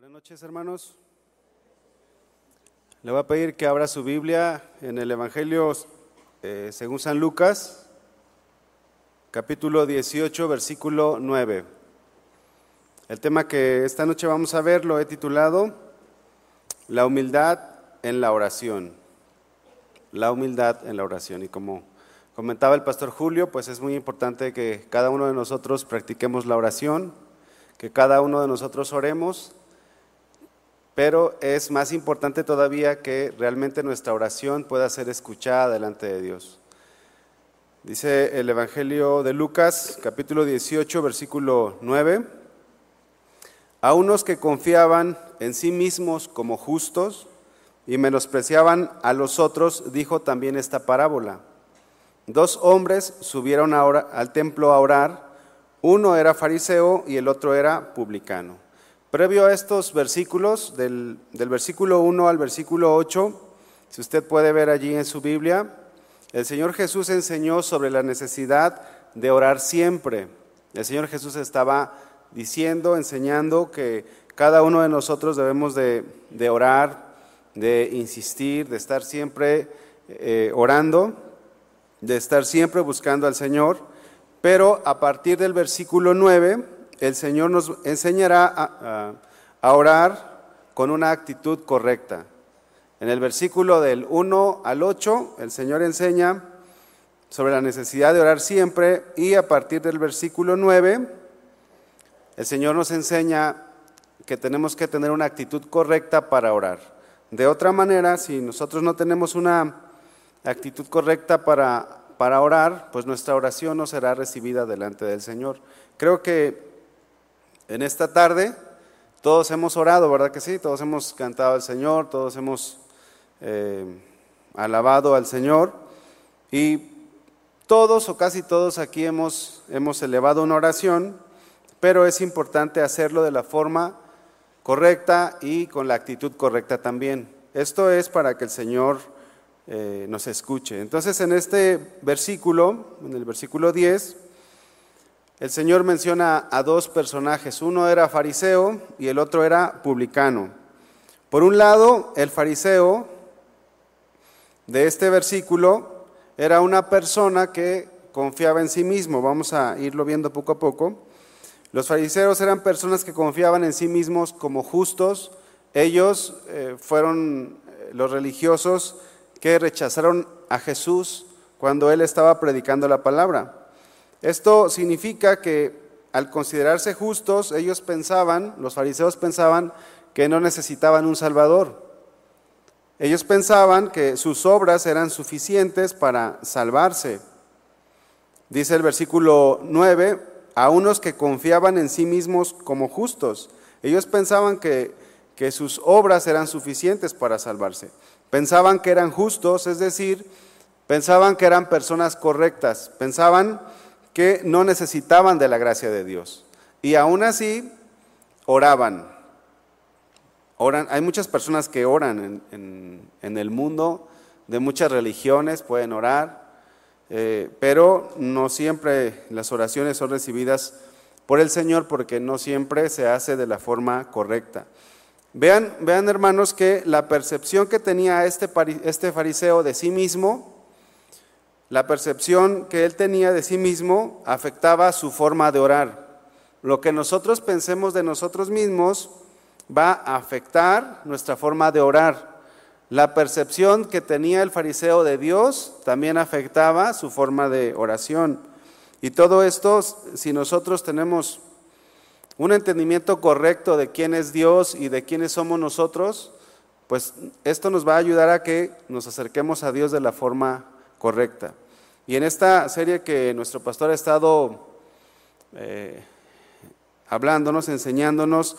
Buenas noches, hermanos. Le voy a pedir que abra su Biblia en el Evangelio eh, según San Lucas, capítulo 18, versículo 9. El tema que esta noche vamos a ver lo he titulado La humildad en la oración. La humildad en la oración. Y como comentaba el pastor Julio, pues es muy importante que cada uno de nosotros practiquemos la oración, que cada uno de nosotros oremos pero es más importante todavía que realmente nuestra oración pueda ser escuchada delante de Dios. Dice el Evangelio de Lucas, capítulo 18, versículo 9, a unos que confiaban en sí mismos como justos y menospreciaban a los otros, dijo también esta parábola. Dos hombres subieron ahora al templo a orar, uno era fariseo y el otro era publicano. Previo a estos versículos, del, versículo 1 al versículo 8, si usted puede ver allí en su Biblia, el Señor Jesús enseñó sobre la necesidad de orar siempre. El Señor Jesús estaba diciendo, enseñando que cada uno de nosotros debemos de, orar, de insistir, de estar siempre eh, orando, de estar siempre buscando al Señor. Pero a partir del versículo 9, el Señor nos enseñará a, orar con una actitud correcta. En el versículo del 1 al 8, el Señor enseña sobre la necesidad de orar siempre y a partir del versículo 9, el Señor nos enseña que tenemos que tener una actitud correcta para orar. De otra manera, si nosotros no tenemos una actitud correcta para, para orar, pues nuestra oración no será recibida delante del Señor. Creo que en esta tarde todos hemos orado, ¿verdad que sí? Todos hemos cantado al Señor, todos hemos eh, alabado al Señor y todos o casi todos aquí hemos, hemos elevado una oración, pero es importante hacerlo de la forma correcta y con la actitud correcta también. Esto es para que el Señor eh, nos escuche. Entonces en este versículo, en el versículo 10, el Señor menciona a dos personajes, uno era fariseo y el otro era publicano. Por un lado, el fariseo de este versículo era una persona que confiaba en sí mismo, vamos a irlo viendo poco a poco. Los fariseos eran personas que confiaban en sí mismos como justos, ellos eh, fueron eh, los religiosos que rechazaron a Jesús cuando él estaba predicando la palabra. Esto significa que al considerarse justos, ellos pensaban, los fariseos pensaban que no necesitaban un Salvador. Ellos pensaban que sus obras eran suficientes para salvarse. Dice el versículo 9, a unos que confiaban en sí mismos como justos. Ellos pensaban que, que sus obras eran suficientes para salvarse. Pensaban que eran justos, es decir, pensaban que eran personas correctas. Pensaban que no necesitaban de la gracia de Dios. Y aún así oraban. Oran, hay muchas personas que oran en, el mundo, de muchas religiones pueden orar, eh, pero no siempre las oraciones son recibidas por el Señor porque no siempre se hace de la forma correcta. Vean, vean hermanos que la percepción que tenía este, este fariseo de sí mismo la percepción que él tenía de sí mismo afectaba su forma de orar. Lo que nosotros pensemos de nosotros mismos va a afectar nuestra forma de orar. La percepción que tenía el fariseo de Dios también afectaba su forma de oración. Y todo esto, si nosotros tenemos un entendimiento correcto de quién es Dios y de quiénes somos nosotros, pues esto nos va a ayudar a que nos acerquemos a Dios de la forma correcta. Y en esta serie que nuestro pastor ha estado eh, hablándonos, enseñándonos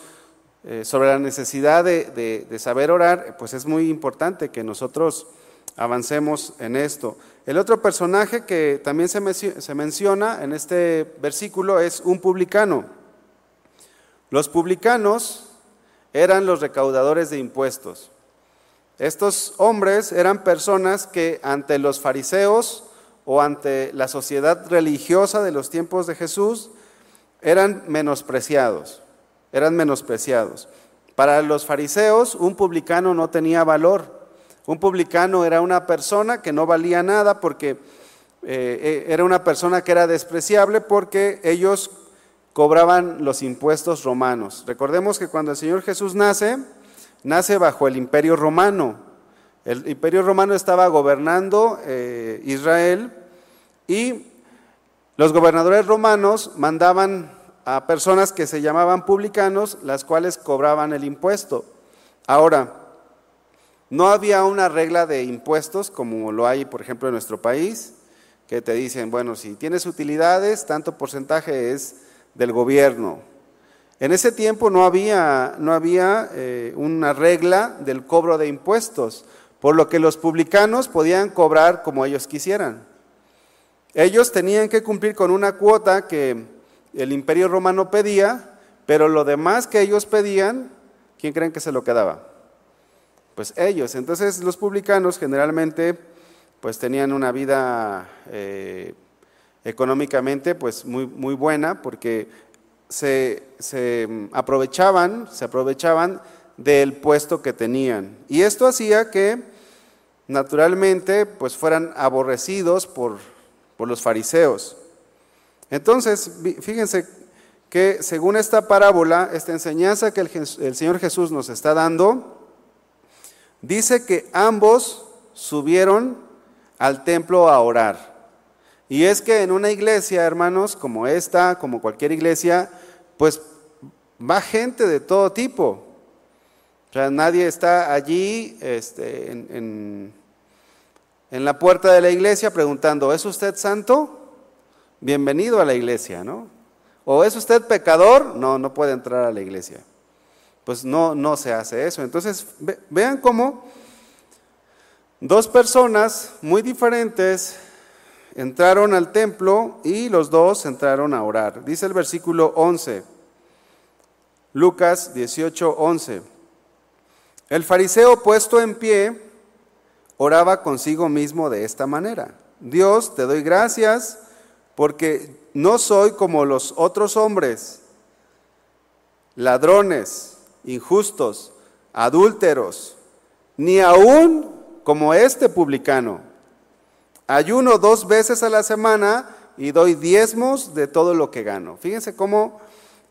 eh, sobre la necesidad de, saber orar, pues es muy importante que nosotros avancemos en esto. El otro personaje que también se, se menciona en este versículo es un publicano. Los publicanos eran los recaudadores de impuestos. Estos hombres eran personas que ante los fariseos o ante la sociedad religiosa de los tiempos de Jesús eran menospreciados, eran menospreciados. Para los fariseos, un publicano no tenía valor. Un publicano era una persona que no valía nada porque eh, eh, era una persona que era despreciable porque ellos cobraban los impuestos romanos. Recordemos que cuando el Señor Jesús nace, nace bajo el imperio romano. El imperio romano estaba gobernando eh, Israel y los gobernadores romanos mandaban a personas que se llamaban publicanos, las cuales cobraban el impuesto. Ahora, no había una regla de impuestos como lo hay, por ejemplo, en nuestro país, que te dicen, bueno, si tienes utilidades, tanto porcentaje es del gobierno. En ese tiempo no había, no había eh, una regla del cobro de impuestos, por lo que los publicanos podían cobrar como ellos quisieran. Ellos tenían que cumplir con una cuota que el imperio romano pedía, pero lo demás que ellos pedían, ¿quién creen que se lo quedaba? Pues ellos. Entonces los publicanos generalmente pues tenían una vida eh, económicamente pues muy, muy buena porque se, se, aprovechaban, se aprovechaban del puesto que tenían. Y esto hacía que naturalmente pues fueran aborrecidos por, por los fariseos. Entonces, fíjense que según esta parábola, esta enseñanza que el, Señor Jesús nos está dando, dice que ambos subieron al templo a orar. Y es que en una iglesia, hermanos, como esta, como cualquier iglesia, pues va gente de todo tipo. O sea, nadie está allí este, en, en la puerta de la iglesia preguntando, ¿es usted santo? bienvenido a la iglesia, ¿no? ¿O es usted pecador? No, no puede entrar a la iglesia. Pues no, no se hace eso. Entonces, vean cómo dos personas muy diferentes entraron al templo y los dos entraron a orar. Dice el versículo 11, Lucas 18, 11. El fariseo puesto en pie oraba consigo mismo de esta manera. Dios, te doy gracias porque no soy como los otros hombres, ladrones, injustos, adúlteros, ni aún como este publicano. Ayuno dos veces a la semana y doy diezmos de todo lo que gano. Fíjense cómo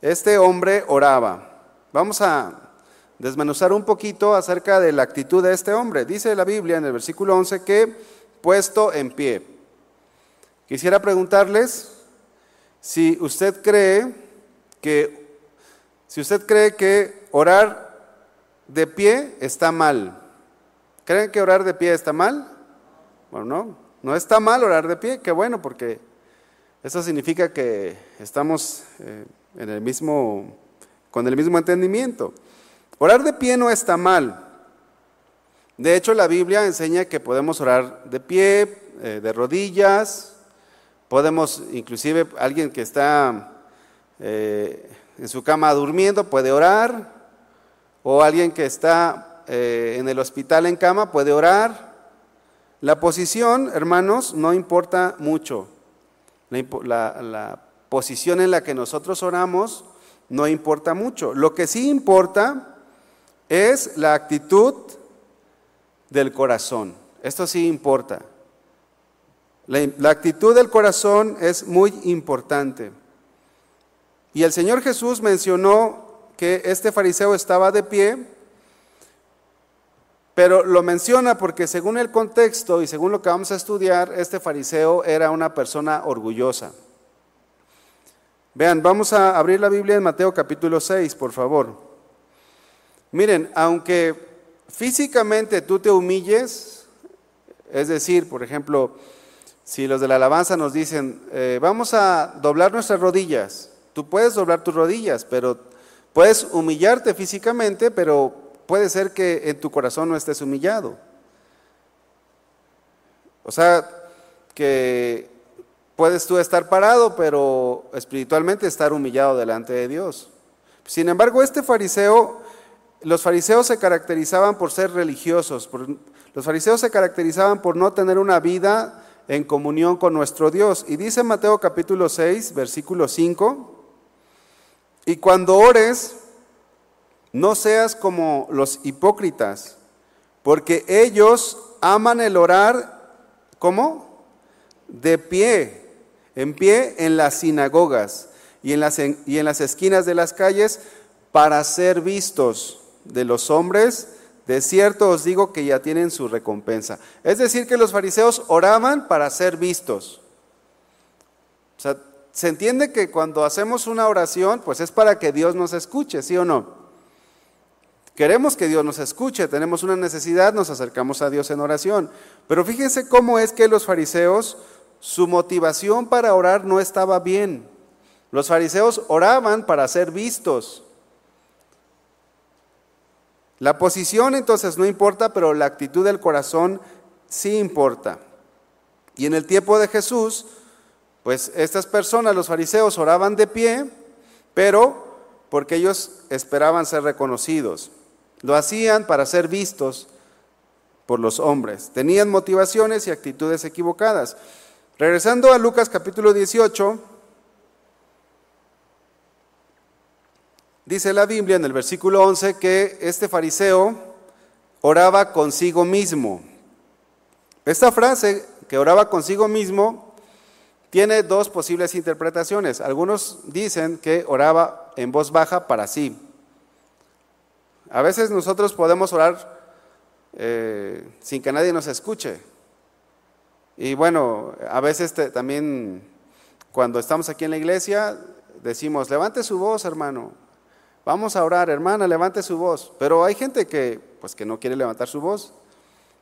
este hombre oraba. Vamos a desmenuzar un poquito acerca de la actitud de este hombre. Dice la Biblia en el versículo 11 que puesto en pie. Quisiera preguntarles si usted cree que si usted cree que orar de pie está mal. ¿Creen que orar de pie está mal? Bueno, no, no está mal orar de pie, qué bueno, porque eso significa que estamos eh, en el mismo, con el mismo entendimiento. Orar de pie no está mal. De hecho, la Biblia enseña que podemos orar de pie, eh, de rodillas, Podemos, inclusive, alguien que está eh, en su cama durmiendo puede orar, o alguien que está eh, en el hospital en cama puede orar. La posición, hermanos, no importa mucho. la posición en la que nosotros oramos no importa mucho. Lo que sí importa es la actitud del corazón. Esto sí importa. La, actitud del corazón es muy importante. Y el Señor Jesús mencionó que este fariseo estaba de pie, pero lo menciona porque según el contexto y según lo que vamos a estudiar, este fariseo era una persona orgullosa. Vean, vamos a abrir la Biblia en Mateo capítulo 6, por favor. Miren, aunque físicamente tú te humilles, es decir, por ejemplo, si los de la alabanza nos dicen, eh, vamos a doblar nuestras rodillas, tú puedes doblar tus rodillas, pero puedes humillarte físicamente, pero puede ser que en tu corazón no estés humillado. O sea, que puedes tú estar parado, pero espiritualmente estar humillado delante de Dios. Sin embargo, este fariseo, los fariseos se caracterizaban por ser religiosos, los fariseos se caracterizaban por no tener una vida en comunión con nuestro Dios. Y dice Mateo capítulo 6, versículo 5, y cuando ores, no seas como los hipócritas, porque ellos aman el orar, ¿cómo? De pie, en pie en las sinagogas y en las, y en las esquinas de las calles para ser vistos de los hombres. De cierto os digo que ya tienen su recompensa. Es decir, que los fariseos oraban para ser vistos. O sea, se entiende que cuando hacemos una oración, pues es para que Dios nos escuche, ¿sí o no? Queremos que Dios nos escuche, tenemos una necesidad, nos acercamos a Dios en oración. Pero fíjense cómo es que los fariseos, su motivación para orar no estaba bien. Los fariseos oraban para ser vistos. La posición entonces no importa, pero la actitud del corazón sí importa. Y en el tiempo de Jesús, pues estas personas, los fariseos, oraban de pie, pero porque ellos esperaban ser reconocidos. Lo hacían para ser vistos por los hombres. Tenían motivaciones y actitudes equivocadas. Regresando a Lucas capítulo 18, dice la Biblia en el versículo 11 que este fariseo oraba consigo mismo. Esta frase, que oraba consigo mismo, tiene dos posibles interpretaciones. Algunos dicen que oraba en voz baja para sí. A veces nosotros podemos orar eh, sin que nadie nos escuche. Y bueno, a veces también cuando estamos aquí en la iglesia decimos, levante su voz, hermano. Vamos a orar, hermana, levante su voz. Pero hay gente que, pues, que no quiere levantar su voz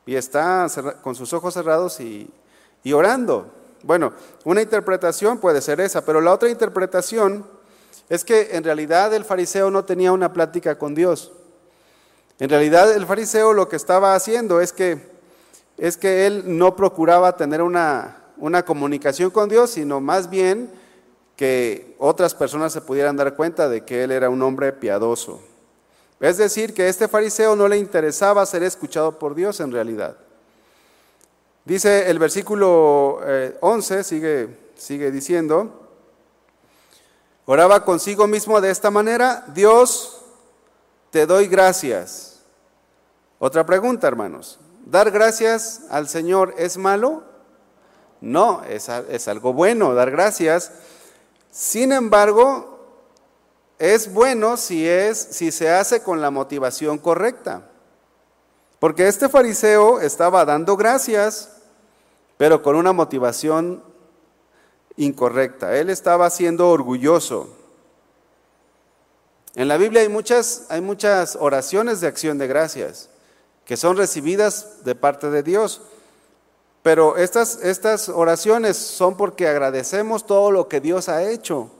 y está con sus ojos cerrados y, y orando. Bueno, una interpretación puede ser esa, pero la otra interpretación es que en realidad el fariseo no tenía una plática con Dios. En realidad el fariseo lo que estaba haciendo es que, es que él no procuraba tener una, una comunicación con Dios, sino más bien que otras personas se pudieran dar cuenta de que él era un hombre piadoso. Es decir, que a este fariseo no le interesaba ser escuchado por Dios en realidad. Dice el versículo 11, eh, sigue, sigue diciendo, oraba consigo mismo de esta manera, Dios, te doy gracias otra pregunta, hermanos. ¿Dar gracias al Señor es malo? No, es, es algo bueno dar gracias. Sin embargo, es bueno si, es, si se hace con la motivación correcta. Porque este fariseo estaba dando gracias, pero con una motivación incorrecta. Él estaba siendo orgulloso. En la Biblia hay muchas, hay muchas oraciones de acción de gracias que son recibidas de parte de Dios. Pero estas, estas oraciones son porque agradecemos todo lo que Dios ha hecho.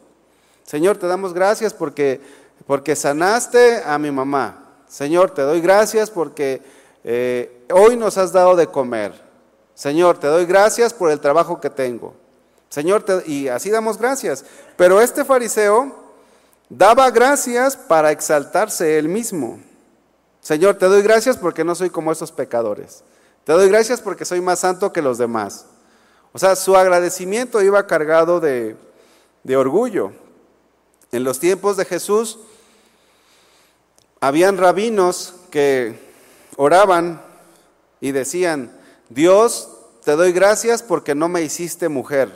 Señor, te damos gracias porque, porque sanaste a mi mamá. Señor, te doy gracias porque eh, hoy nos has dado de comer. Señor, te doy gracias por el trabajo que tengo. Señor, y así damos gracias. Pero este fariseo daba gracias para exaltarse él mismo. Señor, te doy gracias porque no soy como esos pecadores. Te doy gracias porque soy más santo que los demás. O sea, su agradecimiento iba cargado de, orgullo. En los tiempos de Jesús, habían rabinos que oraban y decían, Dios, te doy gracias porque no me hiciste mujer,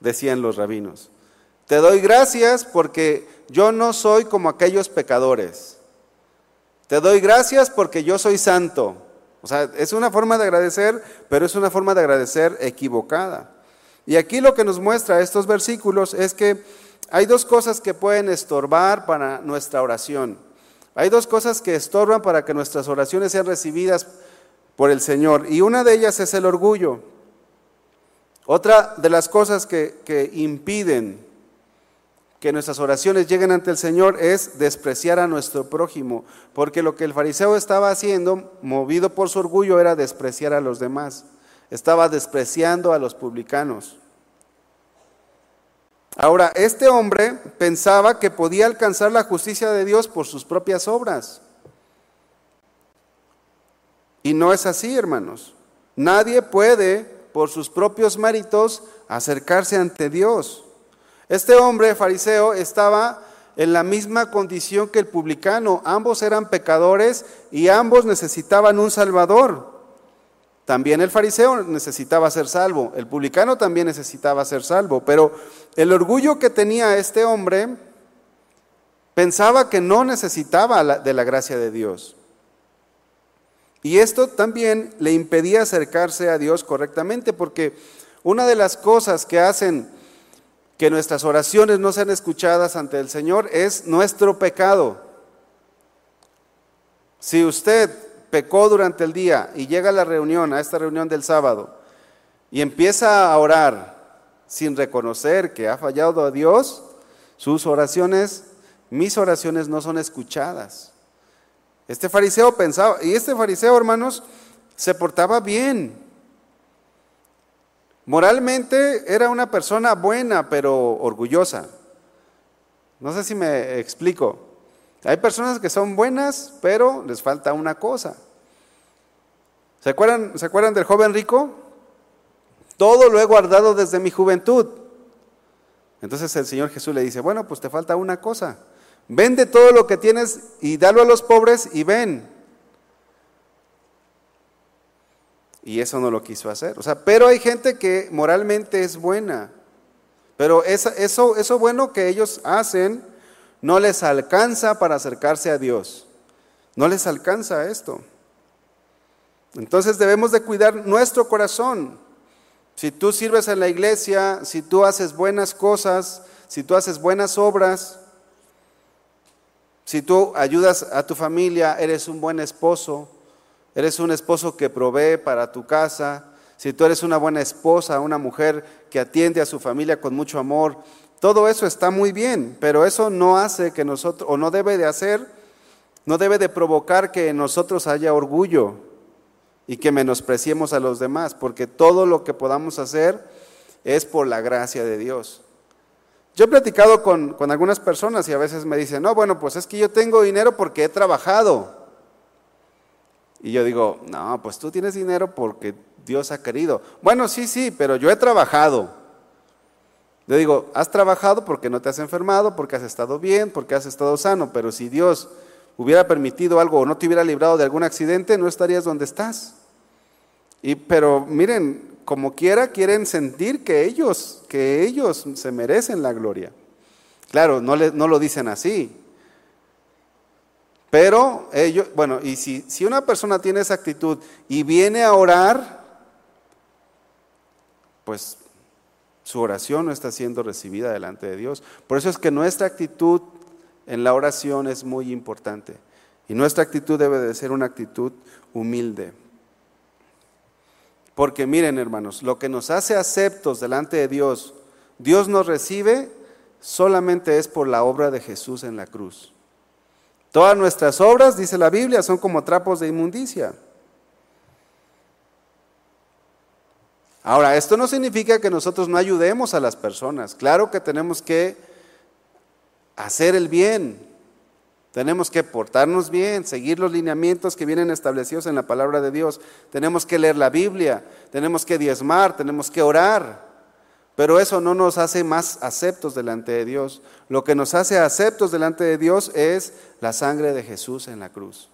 decían los rabinos. Te doy gracias porque yo no soy como aquellos pecadores. Te doy gracias porque yo soy santo. O sea, es una forma de agradecer, pero es una forma de agradecer equivocada. Y aquí lo que nos muestra estos versículos es que hay dos cosas que pueden estorbar para nuestra oración. Hay dos cosas que estorban para que nuestras oraciones sean recibidas por el Señor. Y una de ellas es el orgullo. Otra de las cosas que, que impiden que nuestras oraciones lleguen ante el Señor es despreciar a nuestro prójimo, porque lo que el fariseo estaba haciendo, movido por su orgullo, era despreciar a los demás. Estaba despreciando a los publicanos. Ahora, este hombre pensaba que podía alcanzar la justicia de Dios por sus propias obras. Y no es así, hermanos. Nadie puede, por sus propios méritos, acercarse ante Dios. Este hombre fariseo estaba en la misma condición que el publicano. Ambos eran pecadores y ambos necesitaban un salvador. También el fariseo necesitaba ser salvo, el publicano también necesitaba ser salvo, pero el orgullo que tenía este hombre pensaba que no necesitaba de la gracia de Dios. Y esto también le impedía acercarse a Dios correctamente, porque una de las cosas que hacen que nuestras oraciones no sean escuchadas ante el Señor es nuestro pecado. Si usted pecó durante el día y llega a la reunión, a esta reunión del sábado, y empieza a orar sin reconocer que ha fallado a Dios, sus oraciones, mis oraciones no son escuchadas. Este fariseo pensaba, y este fariseo, hermanos, se portaba bien. Moralmente era una persona buena, pero orgullosa. No sé si me explico. Hay personas que son buenas, pero les falta una cosa. ¿Se acuerdan, ¿Se acuerdan del joven rico? Todo lo he guardado desde mi juventud. Entonces el Señor Jesús le dice, bueno, pues te falta una cosa. Vende todo lo que tienes y dalo a los pobres y ven. Y eso no lo quiso hacer. O sea, pero hay gente que moralmente es buena. Pero eso, eso, eso bueno que ellos hacen no les alcanza para acercarse a Dios. No les alcanza esto. Entonces debemos de cuidar nuestro corazón. Si tú sirves en la iglesia, si tú haces buenas cosas, si tú haces buenas obras, si tú ayudas a tu familia, eres un buen esposo, eres un esposo que provee para tu casa, si tú eres una buena esposa, una mujer que atiende a su familia con mucho amor, todo eso está muy bien, pero eso no hace que nosotros, o no debe de hacer, no debe de provocar que en nosotros haya orgullo y que menospreciemos a los demás, porque todo lo que podamos hacer es por la gracia de Dios. Yo he platicado con, algunas personas y a veces me dicen, no, bueno, pues es que yo tengo dinero porque he trabajado. Y yo digo, no, pues tú tienes dinero porque Dios ha querido. Bueno, sí, sí, pero yo he trabajado. Le digo, has trabajado porque no te has enfermado, porque has estado bien, porque has estado sano, pero si Dios hubiera permitido algo o no te hubiera librado de algún accidente, no estarías donde estás. Y, pero miren, como quiera quieren sentir que ellos, que ellos se merecen la gloria. Claro, no, no lo dicen así. Pero ellos, bueno, y si, si una persona tiene esa actitud y viene a orar, pues su oración no está siendo recibida delante de Dios. Por eso es que nuestra actitud en la oración es muy importante. Y nuestra actitud debe de ser una actitud humilde. Porque miren hermanos, lo que nos hace aceptos delante de Dios, Dios nos recibe solamente es por la obra de Jesús en la cruz. Todas nuestras obras, dice la Biblia, son como trapos de inmundicia. Ahora, esto no significa que nosotros no ayudemos a las personas. Claro que tenemos que hacer el bien, tenemos que portarnos bien, seguir los lineamientos que vienen establecidos en la palabra de Dios. Tenemos que leer la Biblia, tenemos que diezmar, tenemos que orar. Pero eso no nos hace más aceptos delante de Dios. Lo que nos hace aceptos delante de Dios es la sangre de Jesús en la cruz.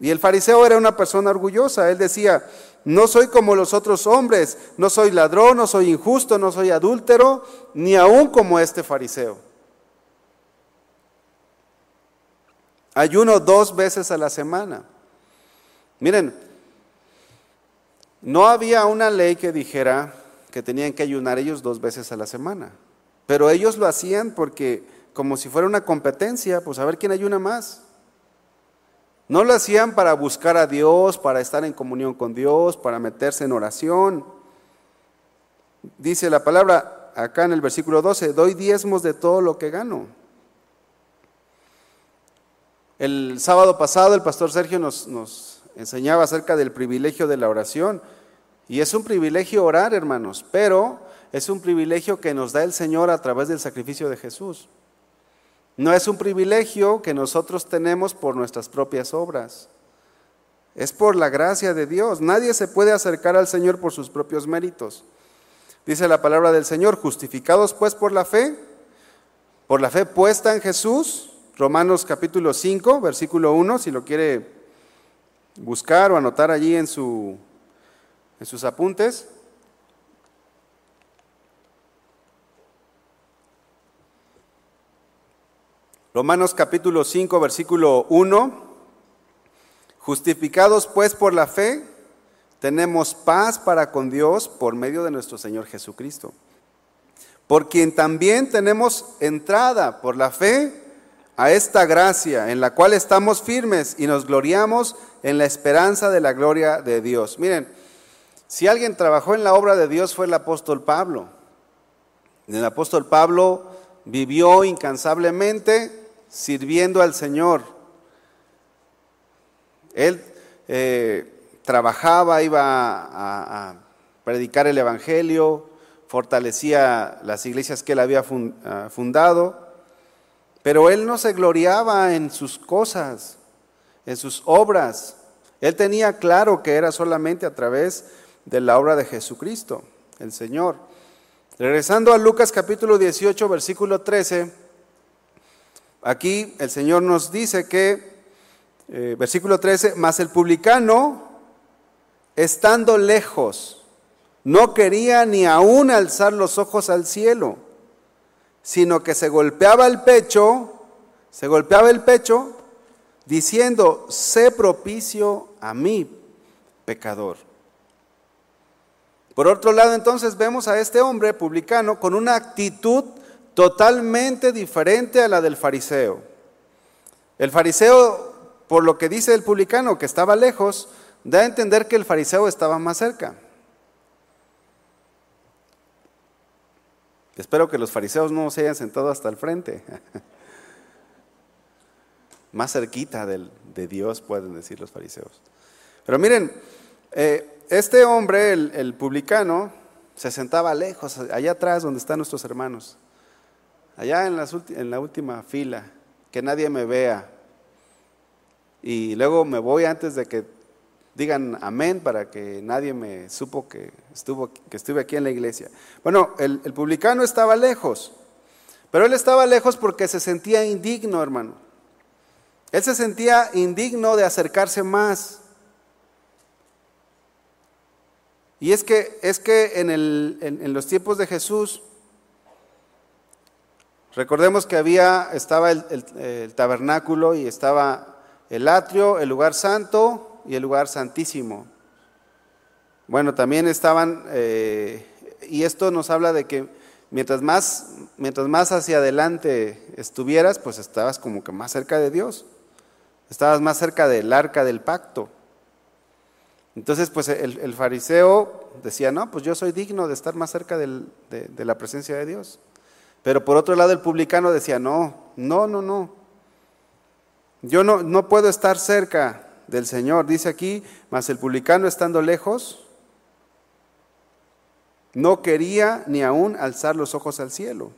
Y el fariseo era una persona orgullosa. Él decía, no soy como los otros hombres, no soy ladrón, no soy injusto, no soy adúltero, ni aún como este fariseo. Ayuno dos veces a la semana. Miren, no había una ley que dijera que tenían que ayunar ellos dos veces a la semana, pero ellos lo hacían porque como si fuera una competencia, pues a ver quién ayuna más. No lo hacían para buscar a Dios, para estar en comunión con Dios, para meterse en oración. Dice la palabra acá en el versículo 12, doy diezmos de todo lo que gano. El sábado pasado el pastor Sergio nos, enseñaba acerca del privilegio de la oración. Y es un privilegio orar, hermanos, pero es un privilegio que nos da el Señor a través del sacrificio de Jesús. No es un privilegio que nosotros tenemos por nuestras propias obras. Es por la gracia de Dios. Nadie se puede acercar al Señor por sus propios méritos. Dice la palabra del Señor, justificados pues por la fe, por la fe puesta en Jesús, Romanos capítulo 5, versículo 1, si lo quiere buscar o anotar allí en, su, en sus apuntes. Romanos capítulo 5, versículo 1. Justificados pues por la fe, tenemos paz para con Dios por medio de nuestro Señor Jesucristo, por quien también tenemos entrada por la fe a esta gracia en la cual estamos firmes y nos gloriamos en la esperanza de la gloria de Dios. Miren, si alguien trabajó en la obra de Dios fue el apóstol Pablo. El apóstol Pablo vivió incansablemente sirviendo al Señor. Él eh, trabajaba, iba a, predicar el Evangelio, fortalecía las iglesias que él había ah, fundado, pero él no se gloriaba en sus cosas, en sus obras. Él tenía claro que era solamente a través de la obra de Jesucristo, el Señor. Regresando a Lucas capítulo 18, versículo 13, aquí el Señor nos dice que, eh, versículo 13, más el publicano estando lejos, no quería ni aún alzar los ojos al cielo, sino que se golpeaba el pecho, se golpeaba el pecho, diciendo, sé propicio a mí, pecador. Por otro lado, entonces vemos a este hombre publicano con una actitud totalmente diferente a la del fariseo. El fariseo, por lo que dice el publicano, que estaba lejos, da a entender que el fariseo estaba más cerca. Espero que los fariseos no se hayan sentado hasta el frente. más cerquita de Dios, pueden decir los fariseos. Pero miren, eh, este hombre, el, publicano, se sentaba lejos, allá atrás donde están nuestros hermanos, allá en, en la última fila, que nadie me vea. Y luego me voy antes de que Digan amén para que nadie me supo que, estuvo, que estuve aquí en la iglesia. Bueno, el publicano estaba lejos, pero él estaba lejos porque se sentía indigno, hermano. Él se sentía indigno de acercarse más. Y es que, es que en, el, en, los tiempos de Jesús, recordemos que había, estaba el, tabernáculo y estaba el atrio, el lugar santo y el lugar santísimo. Bueno, también estaban, eh, y esto nos habla de que mientras más, mientras más hacia adelante estuvieras, pues estabas como que más cerca de Dios, estabas más cerca del arca del pacto. Entonces, pues el, fariseo decía, no, pues yo soy digno de estar más cerca de, la presencia de Dios. Pero por otro lado, el publicano decía, no, no, no, no. Yo no, no puedo estar cerca del Señor. Dice aquí, mas el publicano estando lejos, no quería ni aún alzar los ojos al cielo.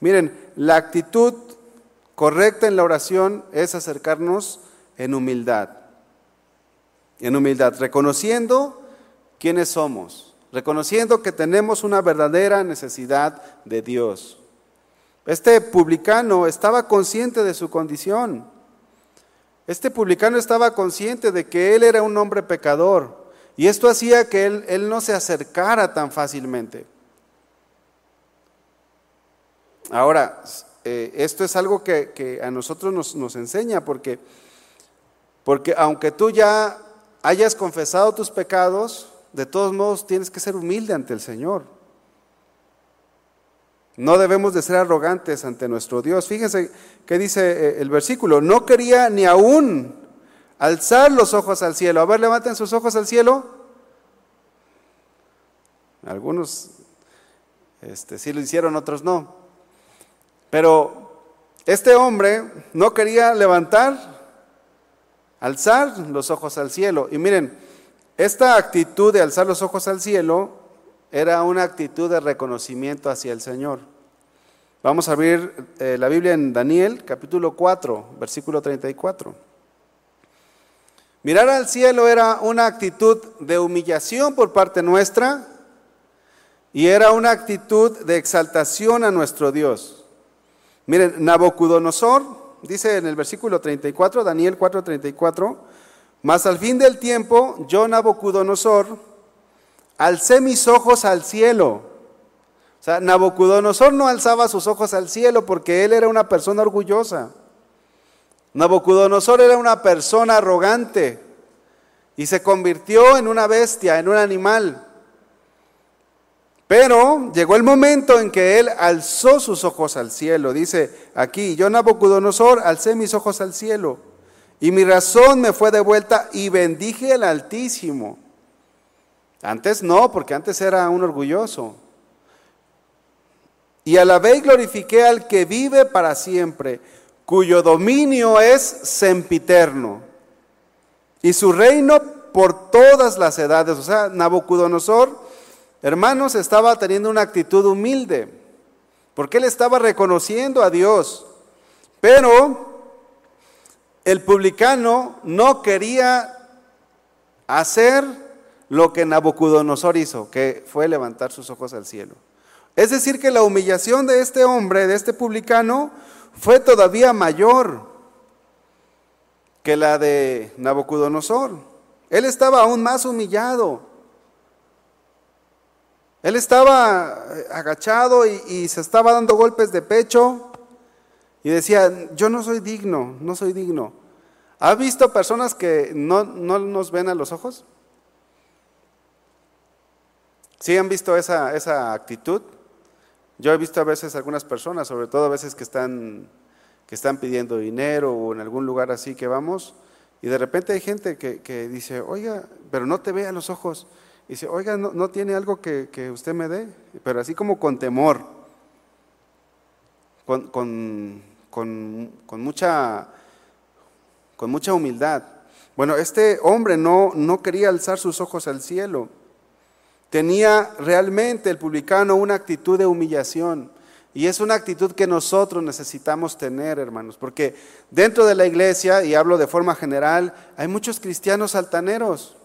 Miren, la actitud correcta en la oración es acercarnos en humildad. En humildad, reconociendo quiénes somos, reconociendo que tenemos una verdadera necesidad de Dios. Este publicano estaba consciente de su condición. Este publicano estaba consciente de que él era un hombre pecador y esto hacía que él, no se acercara tan fácilmente. Ahora, eh, esto es algo que, a nosotros nos, nos, enseña porque, porque aunque tú ya hayas confesado tus pecados, de todos modos tienes que ser humilde ante el Señor. No debemos de ser arrogantes ante nuestro Dios. Fíjense qué dice eh, el versículo. No quería ni aún alzar los ojos al cielo. A ver, levanten sus ojos al cielo. Algunos este, sí lo hicieron, otros no. Pero este hombre no quería levantar, alzar los ojos al cielo. Y miren, esta actitud de alzar los ojos al cielo era una actitud de reconocimiento hacia el Señor. Vamos a abrir eh, la Biblia en Daniel, capítulo 4, versículo 34. Mirar al cielo era una actitud de humillación por parte nuestra y era una actitud de exaltación a nuestro Dios. Miren, Nabucodonosor, dice en el versículo 34, Daniel 4:34, mas al fin del tiempo, yo Nabucodonosor, alcé mis ojos al cielo. O sea, Nabucodonosor no alzaba sus ojos al cielo porque él era una persona orgullosa. Nabucodonosor era una persona arrogante y se convirtió en una bestia, en un animal. Pero llegó el momento en que él alzó sus ojos al cielo. Dice aquí, yo Nabucodonosor alcé mis ojos al cielo y mi razón me fue devuelta y bendije al Altísimo. Antes no, porque antes era un orgulloso. Y alabé y glorifiqué al que vive para siempre, cuyo dominio es sempiterno, y su reino por todas las edades. O sea, Nabucodonosor, hermanos, estaba teniendo una actitud humilde, porque él estaba reconociendo a Dios. Pero el publicano no quería hacer lo que Nabucodonosor hizo, que fue levantar sus ojos al cielo. Es decir, que la humillación de este hombre, de este publicano, fue todavía mayor que la de Nabucodonosor. Él estaba aún más humillado. Él estaba agachado y, se estaba dando golpes de pecho y decía, yo no soy digno, no soy digno. ¿Ha visto personas que no, nos ven a los ojos? ¿Sí han visto esa, esa actitud? Yo he visto a veces algunas personas, sobre todo a veces que están, que están pidiendo dinero o en algún lugar así que vamos, y de repente hay gente que, dice, oiga, pero no te ve a los ojos. Y dice, oiga, no, no tiene algo que, que, usted me dé, pero así como con temor, con, con con, mucha, con mucha humildad. Bueno, este hombre no, no quería alzar sus ojos al cielo. Tenía realmente el publicano una actitud de humillación. Y es una actitud que nosotros necesitamos tener, hermanos, porque dentro de la iglesia, y hablo de forma general, hay muchos cristianos altaneros,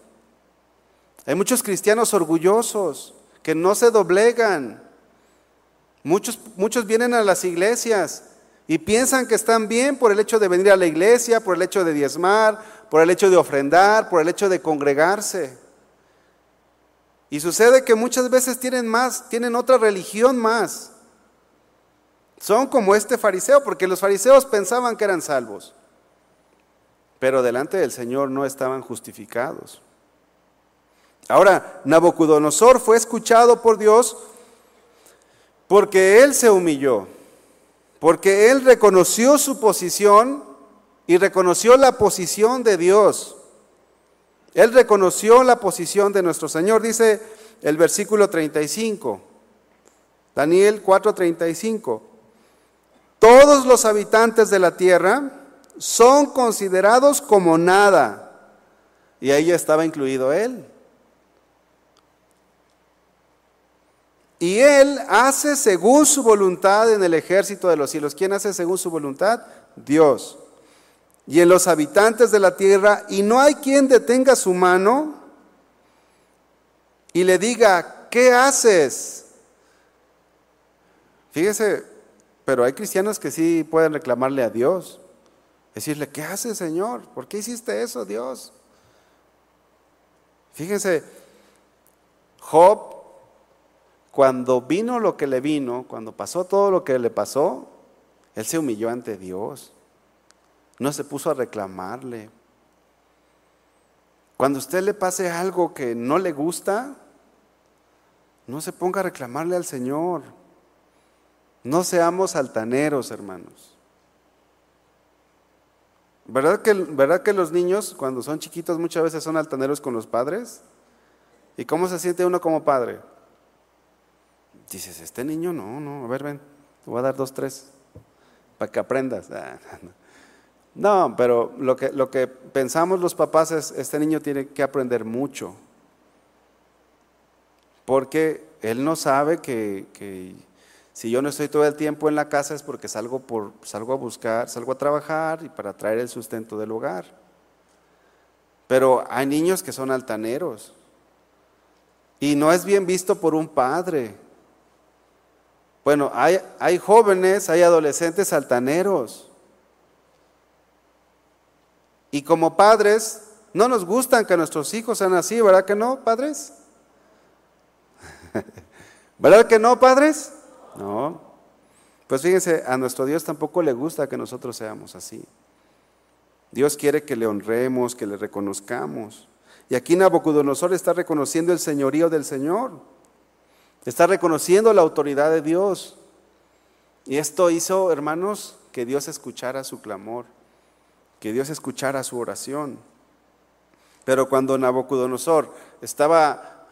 hay muchos cristianos orgullosos que no se doblegan. Muchos, muchos vienen a las iglesias y piensan que están bien por el hecho de venir a la iglesia, por el hecho de diezmar, por el hecho de ofrendar, por el hecho de congregarse. Y sucede que muchas veces tienen más, tienen otra religión más. Son como este fariseo, porque los fariseos pensaban que eran salvos, pero delante del Señor no estaban justificados. Ahora, Nabucodonosor fue escuchado por Dios porque él se humilló porque él reconoció su posición y reconoció la posición de Dios. Él reconoció la posición de nuestro Señor, dice el versículo 35, Daniel 4:35. Todos los habitantes de la tierra son considerados como nada. Y ahí estaba incluido él. Y Él hace según su voluntad en el ejército de los cielos. ¿Quién hace según su voluntad? Dios. Y en los habitantes de la tierra, y no hay quien detenga su mano y le diga, ¿qué haces? Fíjese, pero hay cristianos que sí pueden reclamarle a Dios. Decirle, ¿qué haces, Señor? ¿Por qué hiciste eso, Dios? Fíjense, Job cuando vino lo que le vino, cuando pasó todo lo que le pasó, él se humilló ante Dios. No se puso a reclamarle. Cuando a usted le pase algo que no le gusta, no se ponga a reclamarle al Señor. No seamos altaneros, hermanos. ¿Verdad que, ¿Verdad que los niños, cuando son chiquitos, muchas veces son altaneros con los padres? ¿Y cómo se siente uno como padre? Dices, este niño no, no, a ver, ven, te voy a dar dos, tres, para que aprendas. Ah, no, pero lo que, lo que pensamos los papás es, este niño tiene que aprender mucho, porque él no sabe que, que si yo no estoy todo el tiempo en la casa es porque salgo, por, salgo a buscar, salgo a trabajar y para traer el sustento del hogar. Pero hay niños que son altaneros y no es bien visto por un padre Bueno, hay, jóvenes, hay adolescentes altaneros. Y como padres, no nos gustan que nuestros hijos sean así, ¿verdad que no, padres? ¿Verdad que no, padres? No. Pues fíjense, a nuestro Dios tampoco le gusta que nosotros seamos así. Dios quiere que le honremos, que le reconozcamos. Y aquí Nabucodonosor está reconociendo el señorío del Señor. Está reconociendo la autoridad de Dios. Y esto hizo, hermanos, que Dios escuchara su clamor, que Dios escuchara su oración. Pero cuando Nabucodonosor estaba,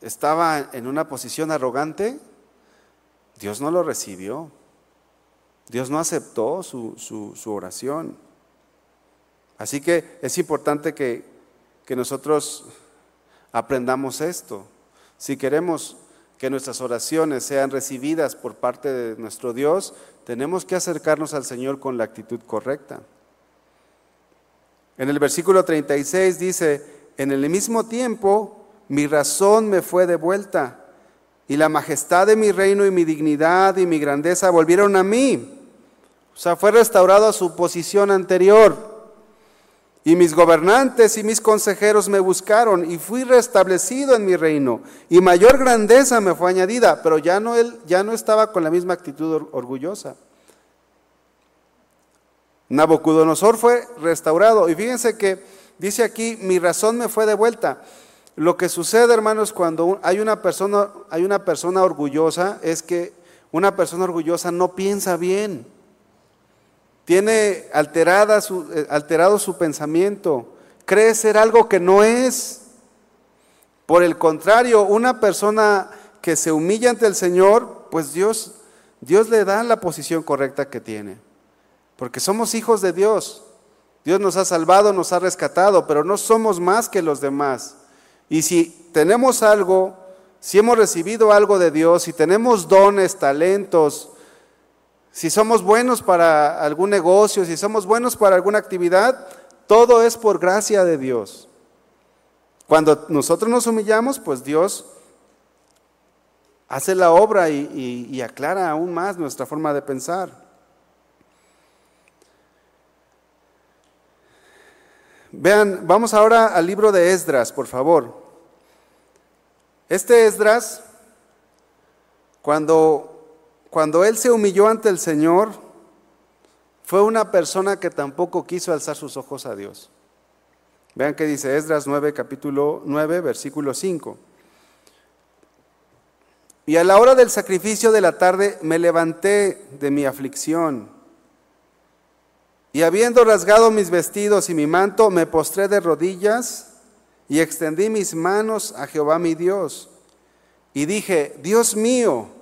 estaba en una posición arrogante, Dios no lo recibió. Dios no aceptó su, su oración. Así que es importante que, que nosotros aprendamos esto. Si queremos que nuestras oraciones sean recibidas por parte de nuestro Dios, tenemos que acercarnos al Señor con la actitud correcta. En el versículo 36 dice, en el mismo tiempo mi razón me fue devuelta y la majestad de mi reino y mi dignidad y mi grandeza volvieron a mí. O sea, fue restaurado a su posición anterior. Y mis gobernantes y mis consejeros me buscaron y fui restablecido en mi reino. Y mayor grandeza me fue añadida, pero ya no, él, ya no estaba con la misma actitud orgullosa. Nabucodonosor fue restaurado. Y fíjense que dice aquí, mi razón me fue devuelta. Lo que sucede, hermanos, cuando hay una persona, hay una persona orgullosa, es que una persona orgullosa no piensa bien tiene alterada su, eh, alterado su pensamiento, cree ser algo que no es. Por el contrario, una persona que se humilla ante el Señor, pues Dios, Dios le da la posición correcta que tiene. Porque somos hijos de Dios. Dios nos ha salvado, nos ha rescatado, pero no somos más que los demás. Y si tenemos algo, si hemos recibido algo de Dios, si tenemos dones, talentos, si somos buenos para algún negocio, si somos buenos para alguna actividad, todo es por gracia de Dios. Cuando nosotros nos humillamos, pues Dios hace la obra y, aclara aún más nuestra forma de pensar. Vean, vamos ahora al libro de Esdras, por favor. Este Esdras, cuando cuando él se humilló ante el Señor, fue una persona que tampoco quiso alzar sus ojos a Dios. Vean que dice Esdras 9, capítulo 9, versículo 5. Y a la hora del sacrificio de la tarde me levanté de mi aflicción. Y habiendo rasgado mis vestidos y mi manto, me postré de rodillas y extendí mis manos a Jehová mi Dios. Y dije, Dios mío,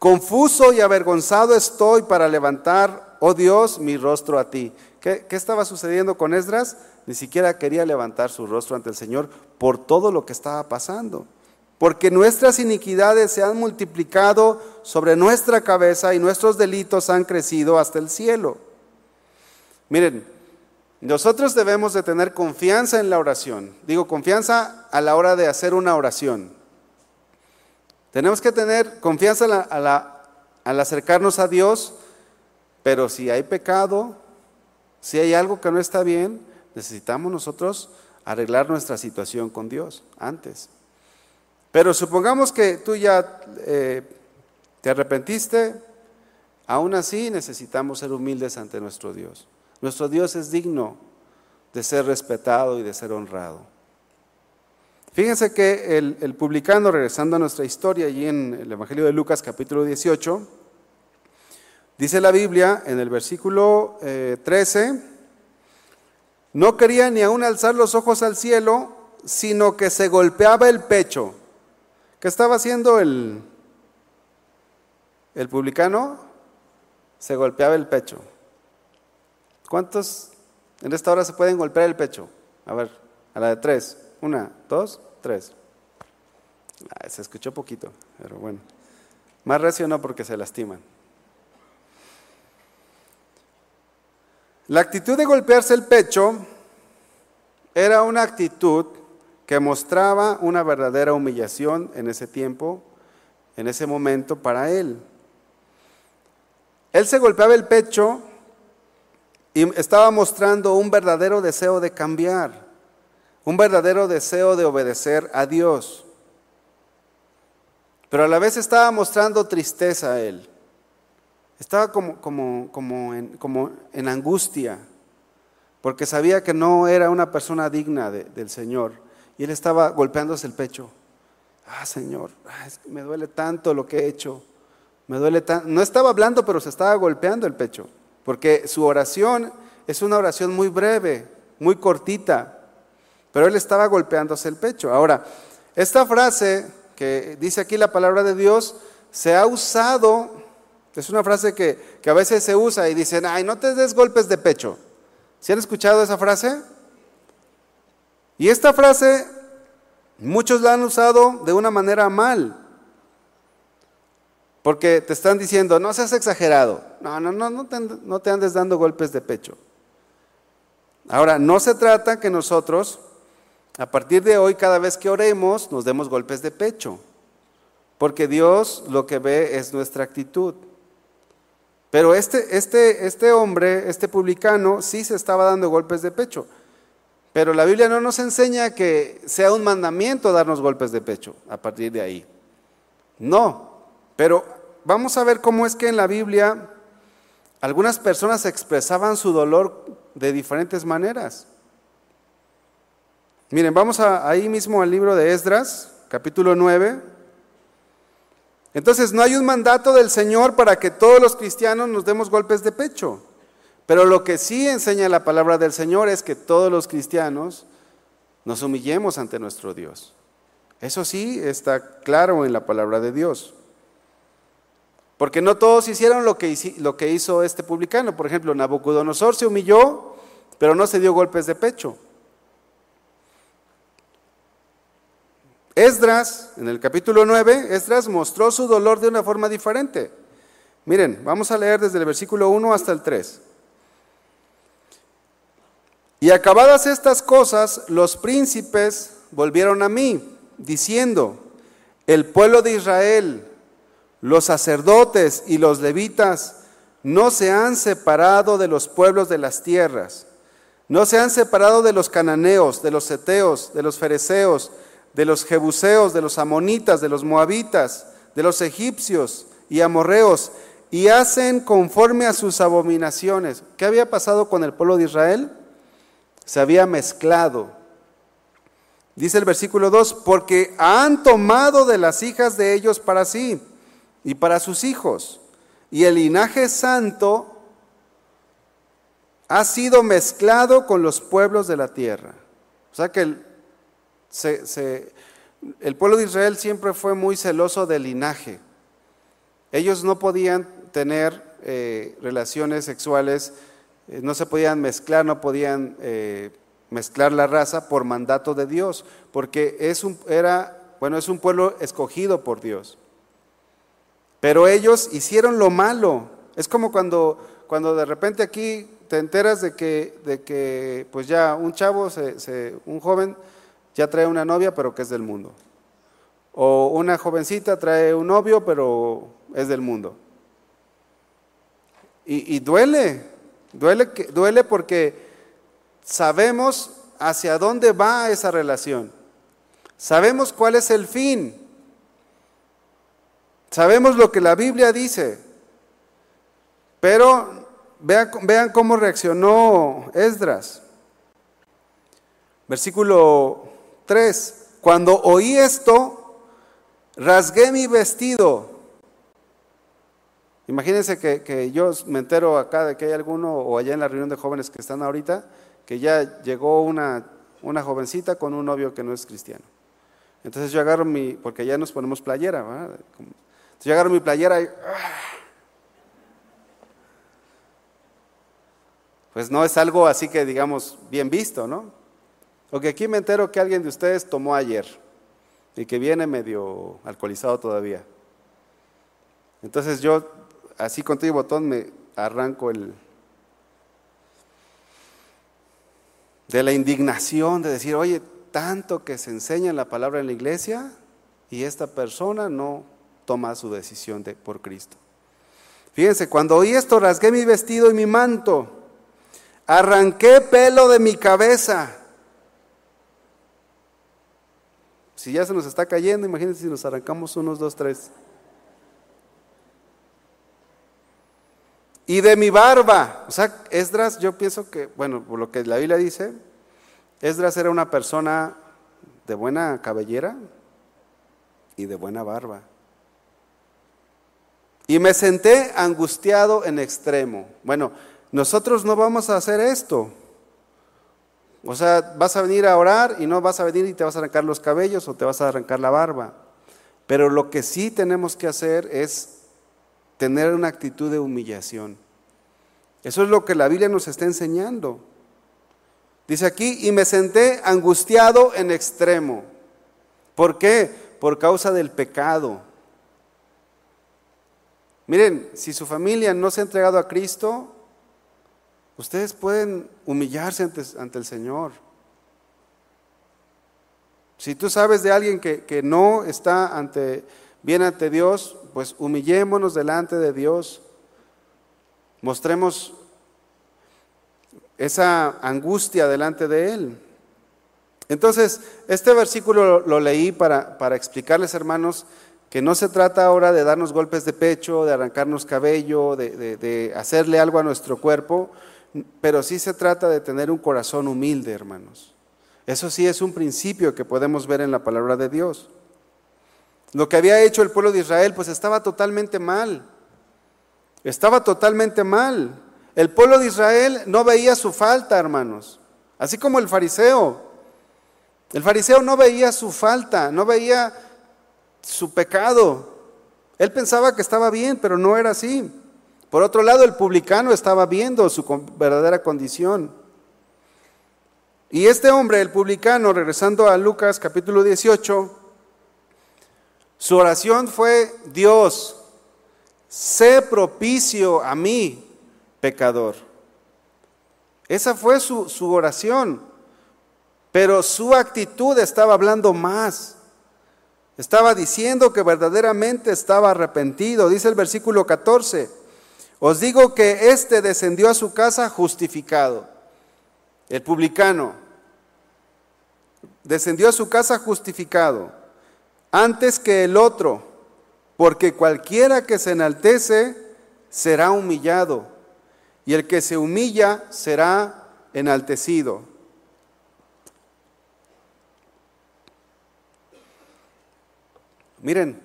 Confuso y avergonzado estoy para levantar, oh Dios, mi rostro a ti. ¿Qué, estaba sucediendo con Esdras? Ni siquiera quería levantar su rostro ante el Señor por todo lo que estaba pasando. Porque nuestras iniquidades se han multiplicado sobre nuestra cabeza y nuestros delitos han crecido hasta el cielo. Miren, nosotros debemos de tener confianza en la oración. Digo, confianza a la hora de hacer una oración. Tenemos que tener confianza al acercarnos a Dios, pero si hay pecado, si hay algo que no está bien, necesitamos nosotros arreglar nuestra situación con Dios antes. Pero supongamos que tú ya eh, te arrepentiste, aún así necesitamos ser humildes ante nuestro Dios. Nuestro Dios es digno de ser respetado y de ser honrado. Fíjense que el, publicano, regresando a nuestra historia, allí en el Evangelio de Lucas capítulo 18, dice la Biblia en el versículo 13, eh, no quería ni aún alzar los ojos al cielo, sino que se golpeaba el pecho. ¿Qué estaba haciendo el, el publicano? Se golpeaba el pecho. ¿Cuántos en esta hora se pueden golpear el pecho? A ver, a la de tres. Una, dos, tres. Ah, se escuchó poquito, pero bueno. Más recio no porque se lastiman. La actitud de golpearse el pecho era una actitud que mostraba una verdadera humillación en ese tiempo, en ese momento para él. Él se golpeaba el pecho y estaba mostrando un verdadero deseo de cambiar, un verdadero deseo de obedecer a Dios. Pero a la vez estaba mostrando tristeza a él. Estaba como, como, como, en, como en angustia, porque sabía que no era una persona digna del Señor. Y él estaba golpeándose el pecho. Ah, Señor, me duele tanto lo que he hecho. Me duele tanto. No estaba hablando, pero se estaba golpeando el pecho. Porque su oración es una oración muy breve, muy cortita. Pero él estaba golpeándose el pecho. Ahora, esta frase que dice aquí la palabra de Dios se ha usado es una frase que, a veces se usa y dicen, ay, no te des golpes de pecho. ¿Se han escuchado esa frase? Y esta frase muchos la han usado de una manera mal. Porque te están diciendo, no seas exagerado. No, no, no, no te andes dando golpes de pecho. Ahora, no se trata que nosotros, a partir de hoy, cada vez que oremos, nos demos golpes de pecho. Porque Dios lo que ve es nuestra actitud. Pero este, este, este hombre, este publicano, sí se estaba dando golpes de pecho. Pero la Biblia no nos enseña que sea un mandamiento darnos golpes de pecho a partir de ahí. No, pero vamos a ver cómo es que en la Biblia algunas personas expresaban su dolor de diferentes maneras. Miren, vamos a, ahí mismo al libro de Esdras, capítulo 9. Entonces no hay un mandato del Señor para que todos los cristianos nos demos golpes de pecho. Pero lo que sí enseña la palabra del Señor es que todos los cristianos nos humillemos ante nuestro Dios. Eso sí está claro en la palabra de Dios. Porque no todos hicieron lo que, lo que hizo este publicano. Por ejemplo, Nabucodonosor se humilló, pero no se dio golpes de pecho. Esdras, en el capítulo 9, Esdras mostró su dolor de una forma diferente. Miren, vamos a leer desde el versículo 1 hasta el 3. Y acabadas estas cosas, los príncipes volvieron a mí, diciendo, el pueblo de Israel, los sacerdotes y los levitas no se han separado de los pueblos de las tierras, no se han separado de los cananeos, de los seteos, de los fereceos, de los jebuseos, de los amonitas, de los moabitas, de los egipcios y amorreos, y hacen conforme a sus abominaciones. ¿Qué había pasado con el pueblo de Israel? Se había mezclado. Dice el versículo 2, porque han tomado de las hijas de ellos para sí y para sus hijos, y el linaje santo ha sido mezclado con los pueblos de la tierra. O sea que el, el pueblo de Israel siempre fue muy celoso del linaje. Ellos no podían tener eh, relaciones sexuales, eh, no se podían mezclar, no podían eh, mezclar la raza por mandato de Dios, porque es un, era, bueno, es un pueblo escogido por Dios. Pero ellos hicieron lo malo. Es como cuando, cuando de repente aquí te enteras de que, de que pues ya un chavo, se, un joven, ya trae una novia, pero que es del mundo. O una jovencita trae un novio, pero es del mundo. Y, duele, duele, duele porque sabemos hacia dónde va esa relación. Sabemos cuál es el fin. Sabemos lo que la Biblia dice. Pero vean, vean cómo reaccionó Esdras. Versículo 3. Cuando oí esto, rasgué mi vestido. Imagínense que, yo me entero acá de que hay alguno, o allá en la reunión de jóvenes que están ahorita, que ya llegó una, una jovencita con un novio que no es cristiano. Entonces yo agarro mi, porque ya nos ponemos playera, ¿verdad? Entonces yo agarro mi playera y... ¡ah! Pues no es algo así que digamos bien visto, ¿no? Porque aquí me entero que alguien de ustedes tomó ayer y que viene medio alcoholizado todavía. Entonces yo, así con todo botón, me arranco el... de la indignación de decir, oye, tanto que se enseña la palabra en la iglesia y esta persona no toma su decisión de, por Cristo. Fíjense, cuando oí esto rasgué mi vestido y mi manto, arranqué pelo de mi cabeza. Si ya se nos está cayendo, imagínense si nos arrancamos unos, dos, tres. Y de mi barba, o sea, Esdras, yo pienso que, bueno, por lo que la Biblia dice, Esdras era una persona de buena cabellera y de buena barba. Y me senté angustiado en extremo. Bueno, nosotros no vamos a hacer esto. O sea, vas a venir a orar y no vas a venir y te vas a arrancar los cabellos o te vas a arrancar la barba. Pero lo que sí tenemos que hacer es tener una actitud de humillación. Eso es lo que la Biblia nos está enseñando. Dice aquí, y me senté angustiado en extremo. ¿Por qué? Por causa del pecado. Miren, si su familia no se ha entregado a Cristo, ustedes pueden humillarse ante, el Señor. Si tú sabes de alguien que, que no está ante, bien ante Dios, pues humillémonos delante de Dios. Mostremos esa angustia delante de Él. Entonces, este versículo lo, leí para, para explicarles, hermanos, que no se trata ahora de darnos golpes de pecho, de arrancarnos cabello, de, hacerle algo a nuestro cuerpo, pero sí se trata de tener un corazón humilde, hermanos. Eso sí es un principio que podemos ver en la palabra de Dios. Lo que había hecho el pueblo de Israel, pues estaba totalmente mal. Estaba totalmente mal. El pueblo de Israel no veía su falta, hermanos. Así como el fariseo. El fariseo no veía su falta, no veía su pecado. Él pensaba que estaba bien, pero no era así. Por otro lado, el publicano estaba viendo su verdadera condición. Y este hombre, el publicano, regresando a Lucas capítulo 18, su oración fue, Dios, sé propicio a mí, pecador. Esa fue su, oración, pero su actitud estaba hablando más. Estaba diciendo que verdaderamente estaba arrepentido. Dice el versículo 14, os digo que éste descendió a su casa justificado. El publicano descendió a su casa justificado antes que el otro, porque cualquiera que se enaltece será humillado, y el que se humilla será enaltecido. Miren,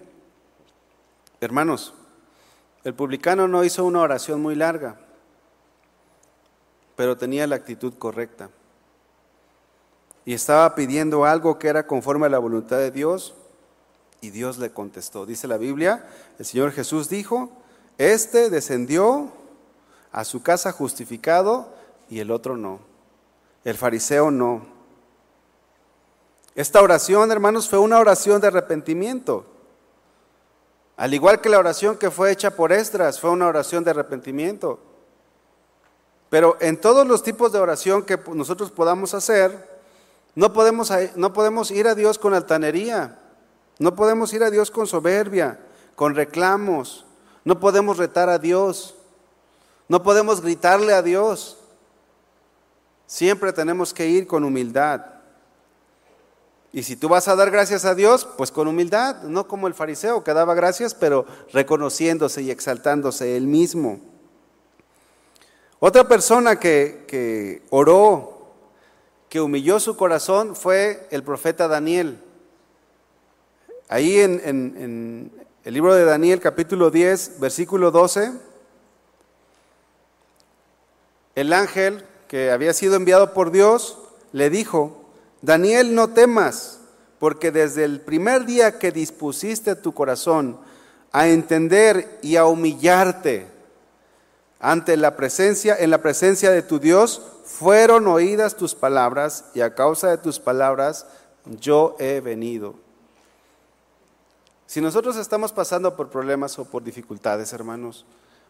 hermanos, el publicano no hizo una oración muy larga, pero tenía la actitud correcta. Y estaba pidiendo algo que era conforme a la voluntad de Dios, y Dios le contestó. Dice la Biblia, el Señor Jesús dijo, este descendió a su casa justificado y el otro no. El fariseo no. Esta oración, hermanos, fue una oración de arrepentimiento. Al igual que la oración que fue hecha por Esdras, fue una oración de arrepentimiento. Pero en todos los tipos de oración que nosotros podamos hacer, no podemos, no podemos ir a Dios con altanería, no podemos ir a Dios con soberbia, con reclamos, no podemos retar a Dios, no podemos gritarle a Dios. Siempre tenemos que ir con humildad. Y si tú vas a dar gracias a Dios, pues con humildad, no como el fariseo que daba gracias, pero reconociéndose y exaltándose él mismo. Otra persona que, oró, que humilló su corazón, fue el profeta Daniel. Ahí en, en el libro de Daniel capítulo 10, versículo 12, el ángel que había sido enviado por Dios le dijo, Daniel, no temas, porque desde el primer día que dispusiste tu corazón a entender y a humillarte ante la presencia, en la presencia de tu Dios, fueron oídas tus palabras y a causa de tus palabras yo he venido. Si nosotros estamos pasando por problemas o por dificultades, hermanos,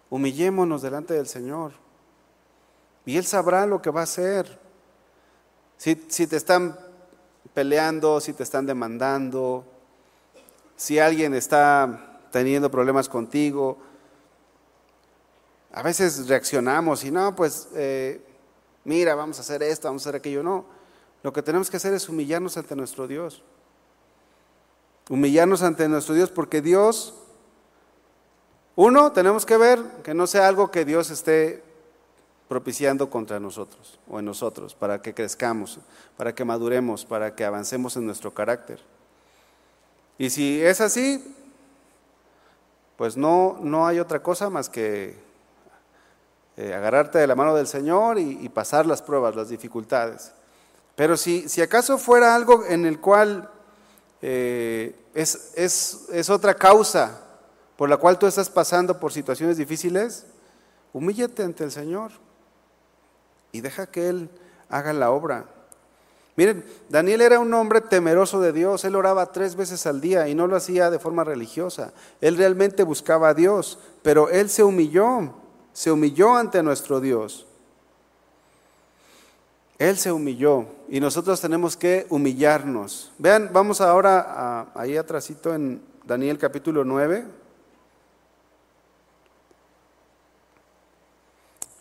humillémonos delante del Señor. Y Él sabrá lo que va a hacer. Si, te están peleando, si te están demandando, si alguien está teniendo problemas contigo, a veces reaccionamos y no, pues eh, mira, vamos a hacer esto, vamos a hacer aquello. No, lo que tenemos que hacer es humillarnos ante nuestro Dios. Humillarnos ante nuestro Dios porque Dios, uno, tenemos que ver que no sea algo que Dios esté propiciando contra nosotros o en nosotros, para que crezcamos, para que maduremos, para que avancemos en nuestro carácter. Y si es así, pues no, no hay otra cosa más que eh, agarrarte de la mano del Señor y, pasar las pruebas, las dificultades. Pero si, si acaso fuera algo en el cual eh, es, es, es otra causa por la cual tú estás pasando por situaciones difíciles, humíllate ante el Señor y deja que Él haga la obra. Miren, Daniel era un hombre temeroso de Dios, él oraba tres veces al día y no lo hacía de forma religiosa, él realmente buscaba a Dios, pero él se humilló, se humilló ante nuestro Dios. Él se humilló y nosotros tenemos que humillarnos. Vean, vamos ahora ahí atrásito en Daniel capítulo 9.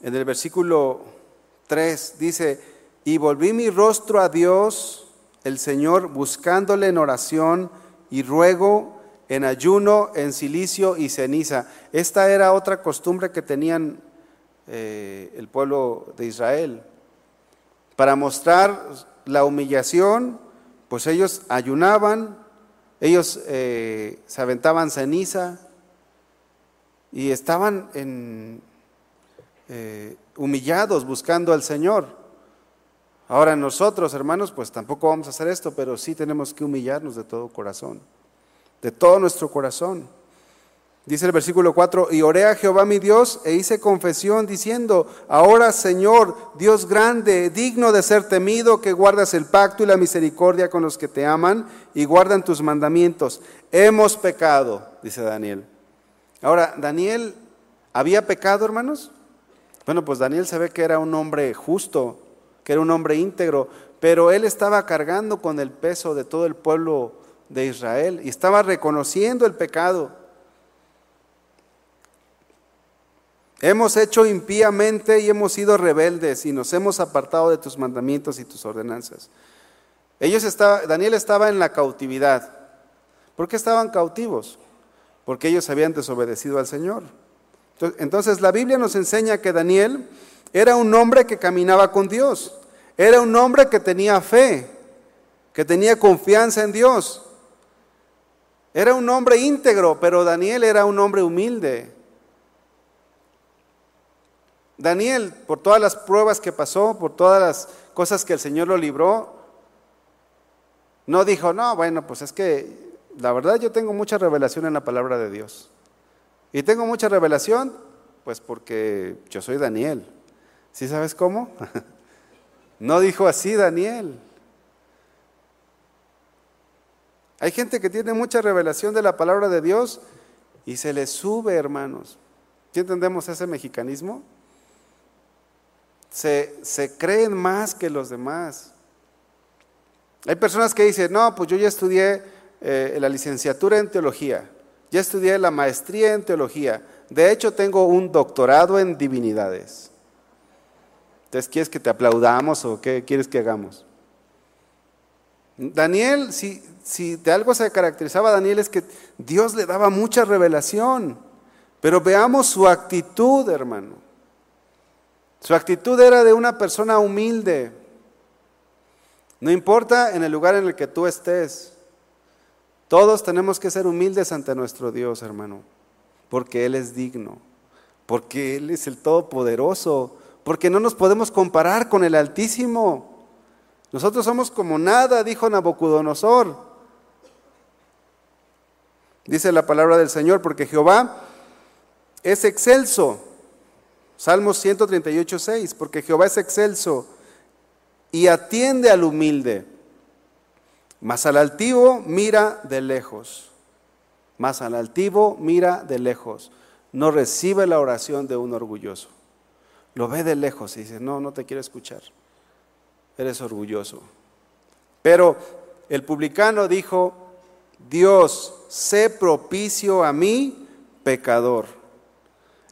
En el versículo 3 dice, y volví mi rostro a Dios, el Señor, buscándole en oración y ruego en ayuno, en silicio y ceniza. Esta era otra costumbre que tenían eh, el pueblo de Israel. Para mostrar la humillación, pues ellos ayunaban, ellos eh, se aventaban ceniza y estaban en, eh, humillados buscando al Señor. Ahora nosotros, hermanos, pues tampoco vamos a hacer esto, pero sí tenemos que humillarnos de todo corazón, de todo nuestro corazón. Dice el versículo 4, y oré a Jehová mi Dios e hice confesión diciendo, ahora Señor, Dios grande, digno de ser temido, que guardas el pacto y la misericordia con los que te aman y guardan tus mandamientos. Hemos pecado, dice Daniel. Ahora, ¿Daniel había pecado, hermanos? Bueno, pues Daniel se ve que era un hombre justo, que era un hombre íntegro, pero él estaba cargando con el peso de todo el pueblo de Israel y estaba reconociendo el pecado. Hemos hecho impíamente y hemos sido rebeldes y nos hemos apartado de tus mandamientos y tus ordenanzas. Ellos estaba, Daniel estaba en la cautividad. ¿Por qué estaban cautivos? Porque ellos habían desobedecido al Señor. Entonces la Biblia nos enseña que Daniel era un hombre que caminaba con Dios, era un hombre que tenía fe, que tenía confianza en Dios. Era un hombre íntegro, pero Daniel era un hombre humilde. Daniel, por todas las pruebas que pasó, por todas las cosas que el Señor lo libró, no dijo, no, bueno, pues es que la verdad yo tengo mucha revelación en la palabra de Dios. Y tengo mucha revelación, pues porque yo soy Daniel. ¿Sí sabes cómo? no dijo así Daniel. Hay gente que tiene mucha revelación de la palabra de Dios y se le sube, hermanos. ¿Sí entendemos ese mexicanismo? Se, se creen más que los demás. Hay personas que dicen, no, pues yo ya estudié eh, la licenciatura en teología. Ya estudié la maestría en teología. De hecho, tengo un doctorado en divinidades. Entonces, ¿quieres que te aplaudamos o qué quieres que hagamos? Daniel, si, si de algo se caracterizaba Daniel es que Dios le daba mucha revelación. Pero veamos su actitud, hermano. Su actitud era de una persona humilde. No importa en el lugar en el que tú estés. Todos tenemos que ser humildes ante nuestro Dios, hermano, porque Él es digno, porque Él es el Todopoderoso, porque no nos podemos comparar con el Altísimo. Nosotros somos como nada, dijo Nabucodonosor. Dice la palabra del Señor, porque Jehová es excelso. Salmos 138, 6, porque Jehová es excelso y atiende al humilde mas al altivo mira de lejos. Mas al altivo mira de lejos. No recibe la oración de un orgulloso. Lo ve de lejos y dice, no, no te quiero escuchar. Eres orgulloso. Pero el publicano dijo, Dios, sé propicio a mí, pecador.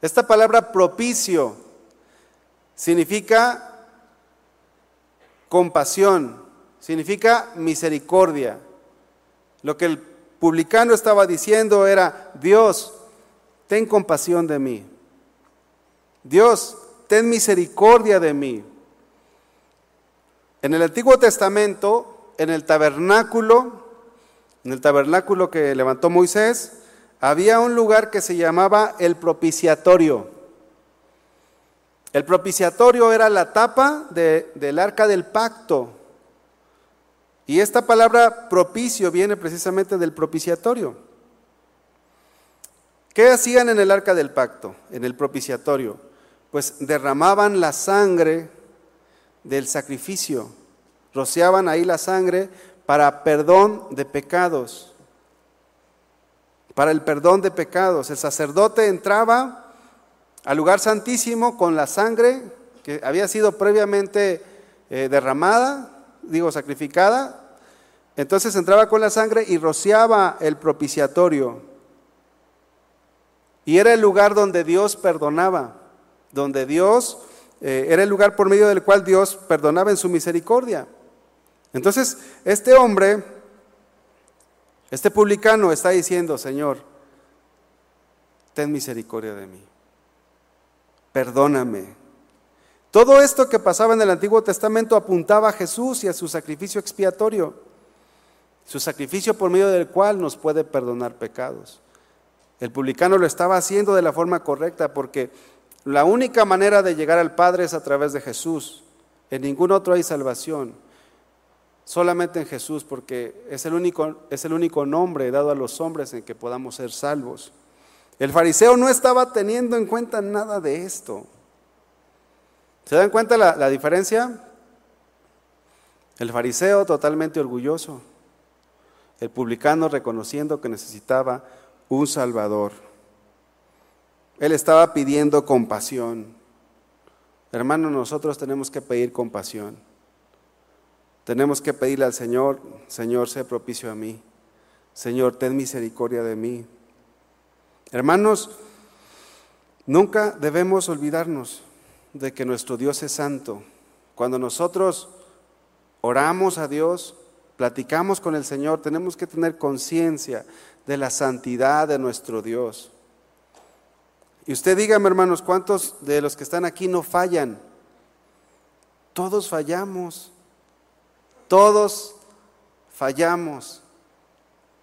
Esta palabra propicio significa compasión, significa misericordia. Lo que el publicano estaba diciendo era, Dios, ten compasión de mí. Dios, ten misericordia de mí. En el Antiguo Testamento, en el tabernáculo, en el tabernáculo que levantó Moisés, había un lugar que se llamaba el propiciatorio. El propiciatorio era la tapa del arca del pacto. Y esta palabra propicio viene precisamente del propiciatorio. ¿Qué hacían en el arca del pacto, en el propiciatorio? Pues derramaban la sangre del sacrificio, rociaban ahí la sangre para perdón de pecados, para el perdón de pecados. El sacerdote entraba al lugar santísimo con la sangre que había sido previamente eh, derramada, digo sacrificada, entonces entraba con la sangre y rociaba el propiciatorio. Y era el lugar donde Dios perdonaba, donde Dios, eh, era el lugar por medio del cual Dios perdonaba en su misericordia. Entonces, este hombre, este publicano está diciendo, Señor, ten misericordia de mí, perdóname. Todo esto que pasaba en el Antiguo Testamento apuntaba a Jesús y a su sacrificio expiatorio, su sacrificio por medio del cual nos puede perdonar pecados. El publicano lo estaba haciendo de la forma correcta porque la única manera de llegar al Padre es a través de Jesús. En ningún otro hay salvación. Solamente en Jesús, porque es el, único, es el único nombre dado a los hombres en que podamos ser salvos. El fariseo no estaba teniendo en cuenta nada de esto. ¿Se dan cuenta la, la diferencia? El fariseo totalmente orgulloso, el publicano reconociendo que necesitaba un Salvador. Él estaba pidiendo compasión. Hermano, nosotros tenemos que pedir compasión. Tenemos que pedirle al Señor, Señor, sé propicio a mí. Señor, ten misericordia de mí. Hermanos, nunca debemos olvidarnos de que nuestro Dios es santo. Cuando nosotros oramos a Dios, platicamos con el Señor, tenemos que tener conciencia de la santidad de nuestro Dios. Y usted dígame, hermanos, ¿cuántos de los que están aquí no fallan? Todos fallamos. Todos fallamos.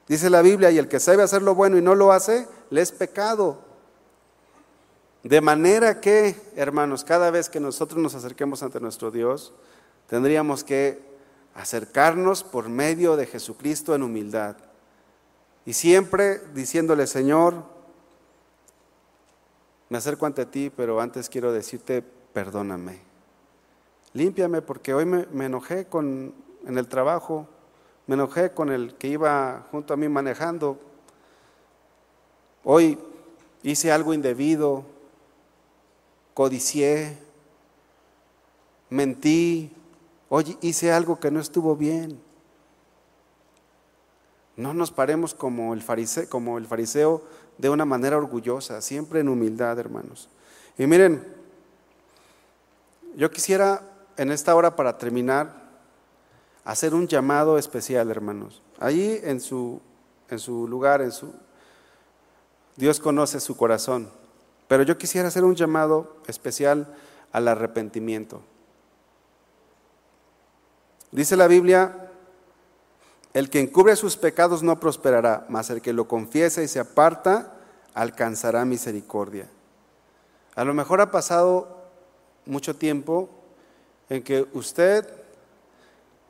Dice la Biblia, y el que sabe hacer lo bueno y no lo hace, le es pecado. De manera que, hermanos, cada vez que nosotros nos acerquemos ante nuestro Dios, tendríamos que acercarnos por medio de Jesucristo en humildad. Y siempre diciéndole, Señor, me acerco ante ti, pero antes quiero decirte, perdóname. Límpiame porque hoy me, enojé con en el trabajo, me enojé con el que iba junto a mí manejando. Hoy hice algo indebido, codicié, mentí, hoy hice algo que no estuvo bien. No nos paremos como el, fariseo, como el fariseo de una manera orgullosa, siempre en humildad, hermanos. Y miren, yo quisiera en esta hora para terminar hacer un llamado especial, hermanos. Allí en su, en su lugar, en su, Dios conoce su corazón. Pero yo quisiera hacer un llamado especial al arrepentimiento. Dice la Biblia, el que encubre sus pecados no prosperará, mas el que lo confiesa y se aparta alcanzará misericordia. A lo mejor ha pasado mucho tiempo en que usted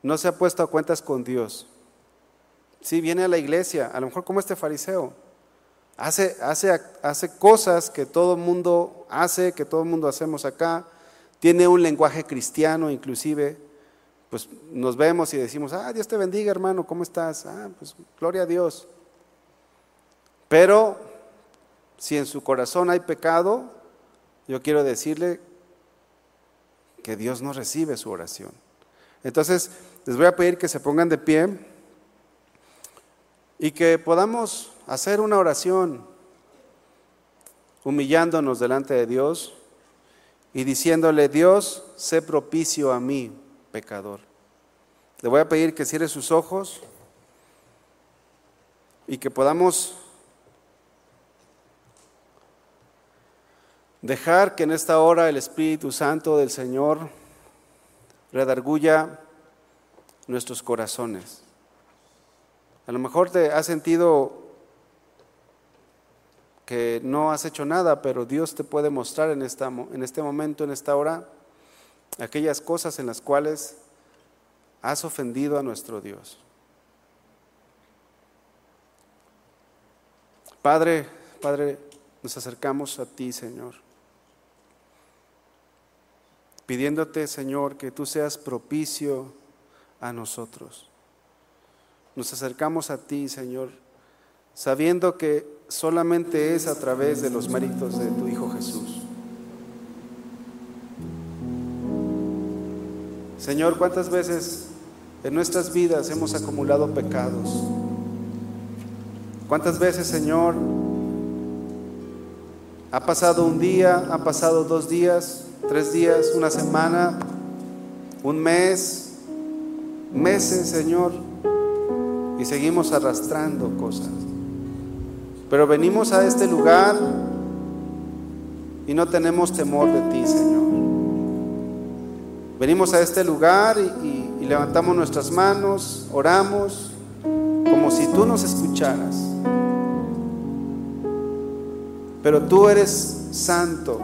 no se ha puesto a cuentas con Dios. Sí, viene a la iglesia, a lo mejor como este fariseo. Hace, hace, hace cosas que todo el mundo hace, que todo el mundo hacemos acá. Tiene un lenguaje cristiano, inclusive. Pues nos vemos y decimos, ah, Dios te bendiga, hermano, ¿cómo estás? Ah, pues gloria a Dios. Pero si en su corazón hay pecado, yo quiero decirle que Dios no recibe su oración. Entonces, les voy a pedir que se pongan de pie y que podamos hacer una oración, humillándonos delante de Dios y diciéndole, Dios, sé propicio a mí, pecador. Le voy a pedir que cierre sus ojos y que podamos dejar que en esta hora el Espíritu Santo del Señor redarguya nuestros corazones. A lo mejor te has sentido que no has hecho nada, pero Dios te puede mostrar en, esta, en este momento, en esta hora, aquellas cosas en las cuales has ofendido a nuestro Dios. Padre, Padre, nos acercamos a ti, Señor, pidiéndote, Señor, que tú seas propicio a nosotros. Nos acercamos a ti, Señor, sabiendo que solamente es a través de los méritos de tu Hijo Jesús. Señor, ¿cuántas veces en nuestras vidas hemos acumulado pecados? ¿Cuántas veces, Señor, ha pasado un día, ha pasado dos días, tres días, una semana, un mes, meses, Señor, y seguimos arrastrando cosas? Pero venimos a este lugar y no tenemos temor de ti, Señor. Venimos a este lugar y, levantamos nuestras manos, oramos, como si tú nos escucharas. Pero tú eres santo.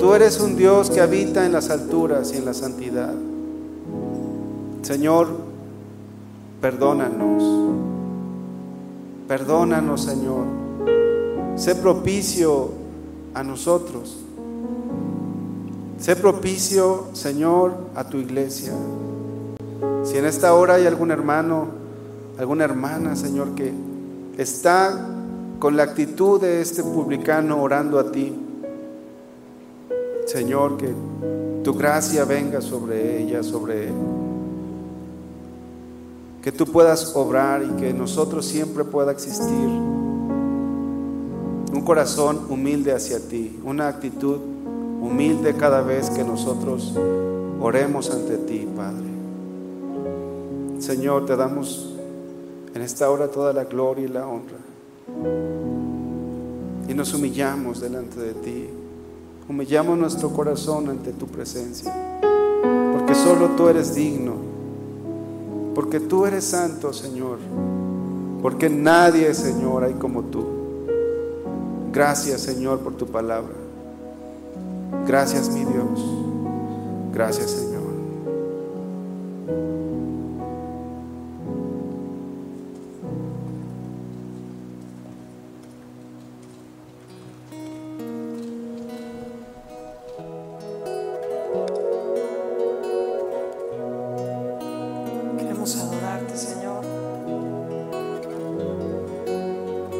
Tú eres un Dios que habita en las alturas y en la santidad. Señor, perdónanos. Perdónanos, Señor. Sé propicio a nosotros. Sé propicio, Señor, a tu iglesia. Si en esta hora hay algún hermano, alguna hermana, Señor, que está con la actitud de este publicano orando a ti, Señor, que tu gracia venga sobre ella, sobre él que tú puedas obrar y que nosotros siempre pueda existir un corazón humilde hacia ti, una actitud humilde cada vez que nosotros oremos ante ti, Padre. Señor, te damos en esta hora toda la gloria y la honra. Y nos humillamos delante de ti. Humillamos nuestro corazón ante tu presencia. Porque solo tú eres digno porque tú eres santo, Señor. Porque nadie, Señor, hay como tú. Gracias, Señor, por tu palabra. Gracias, mi Dios. Gracias, Señor.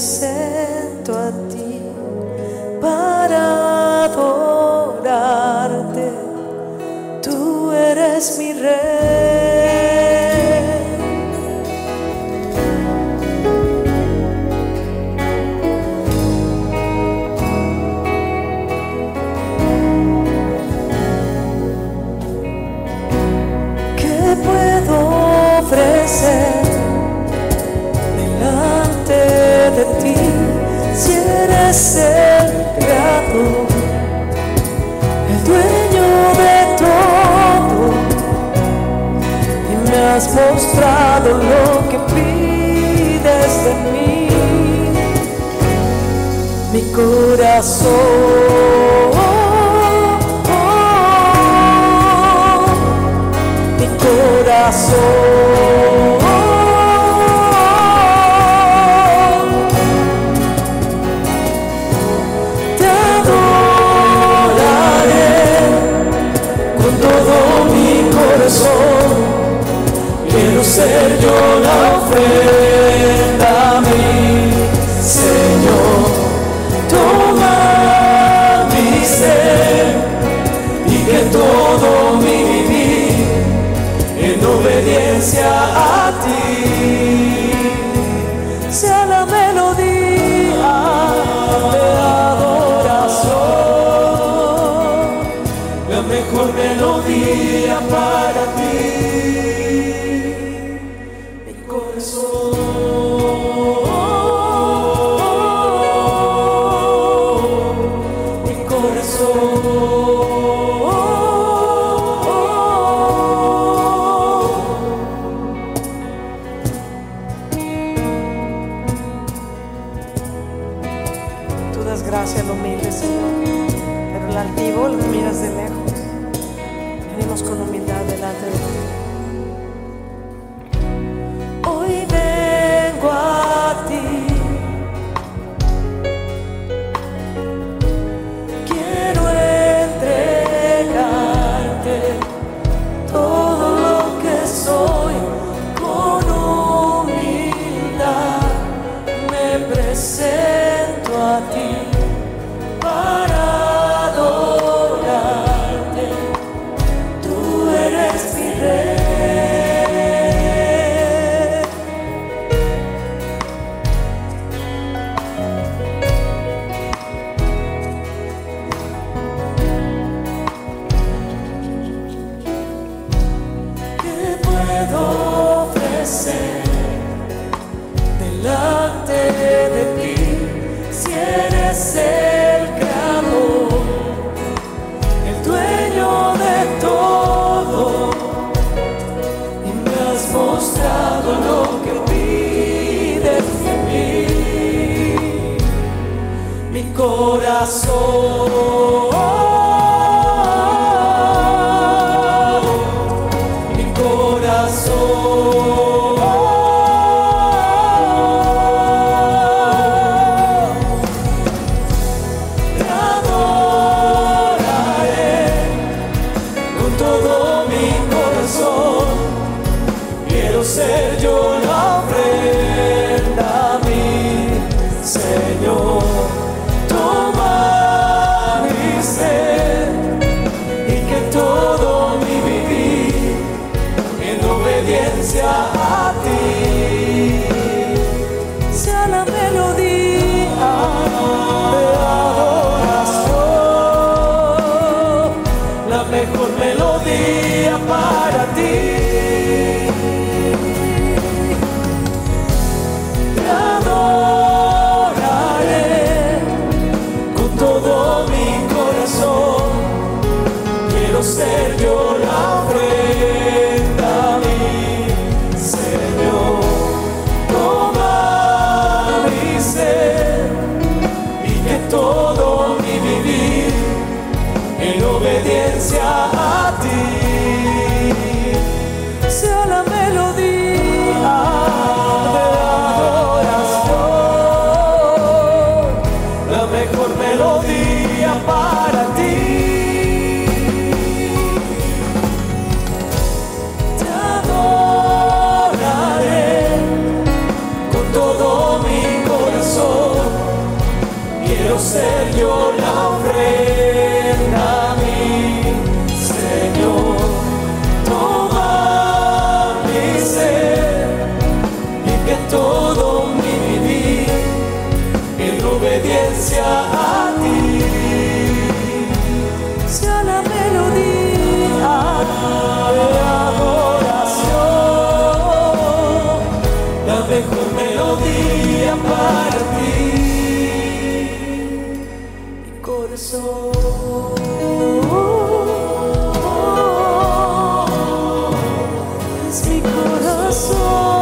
said. passou. mi corazón.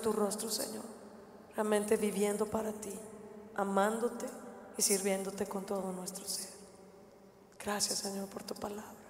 Tu rostro, Señor. Realmente viviendo para ti, amándote y sirviéndote con todo nuestro ser. Gracias Señor por tu palabra.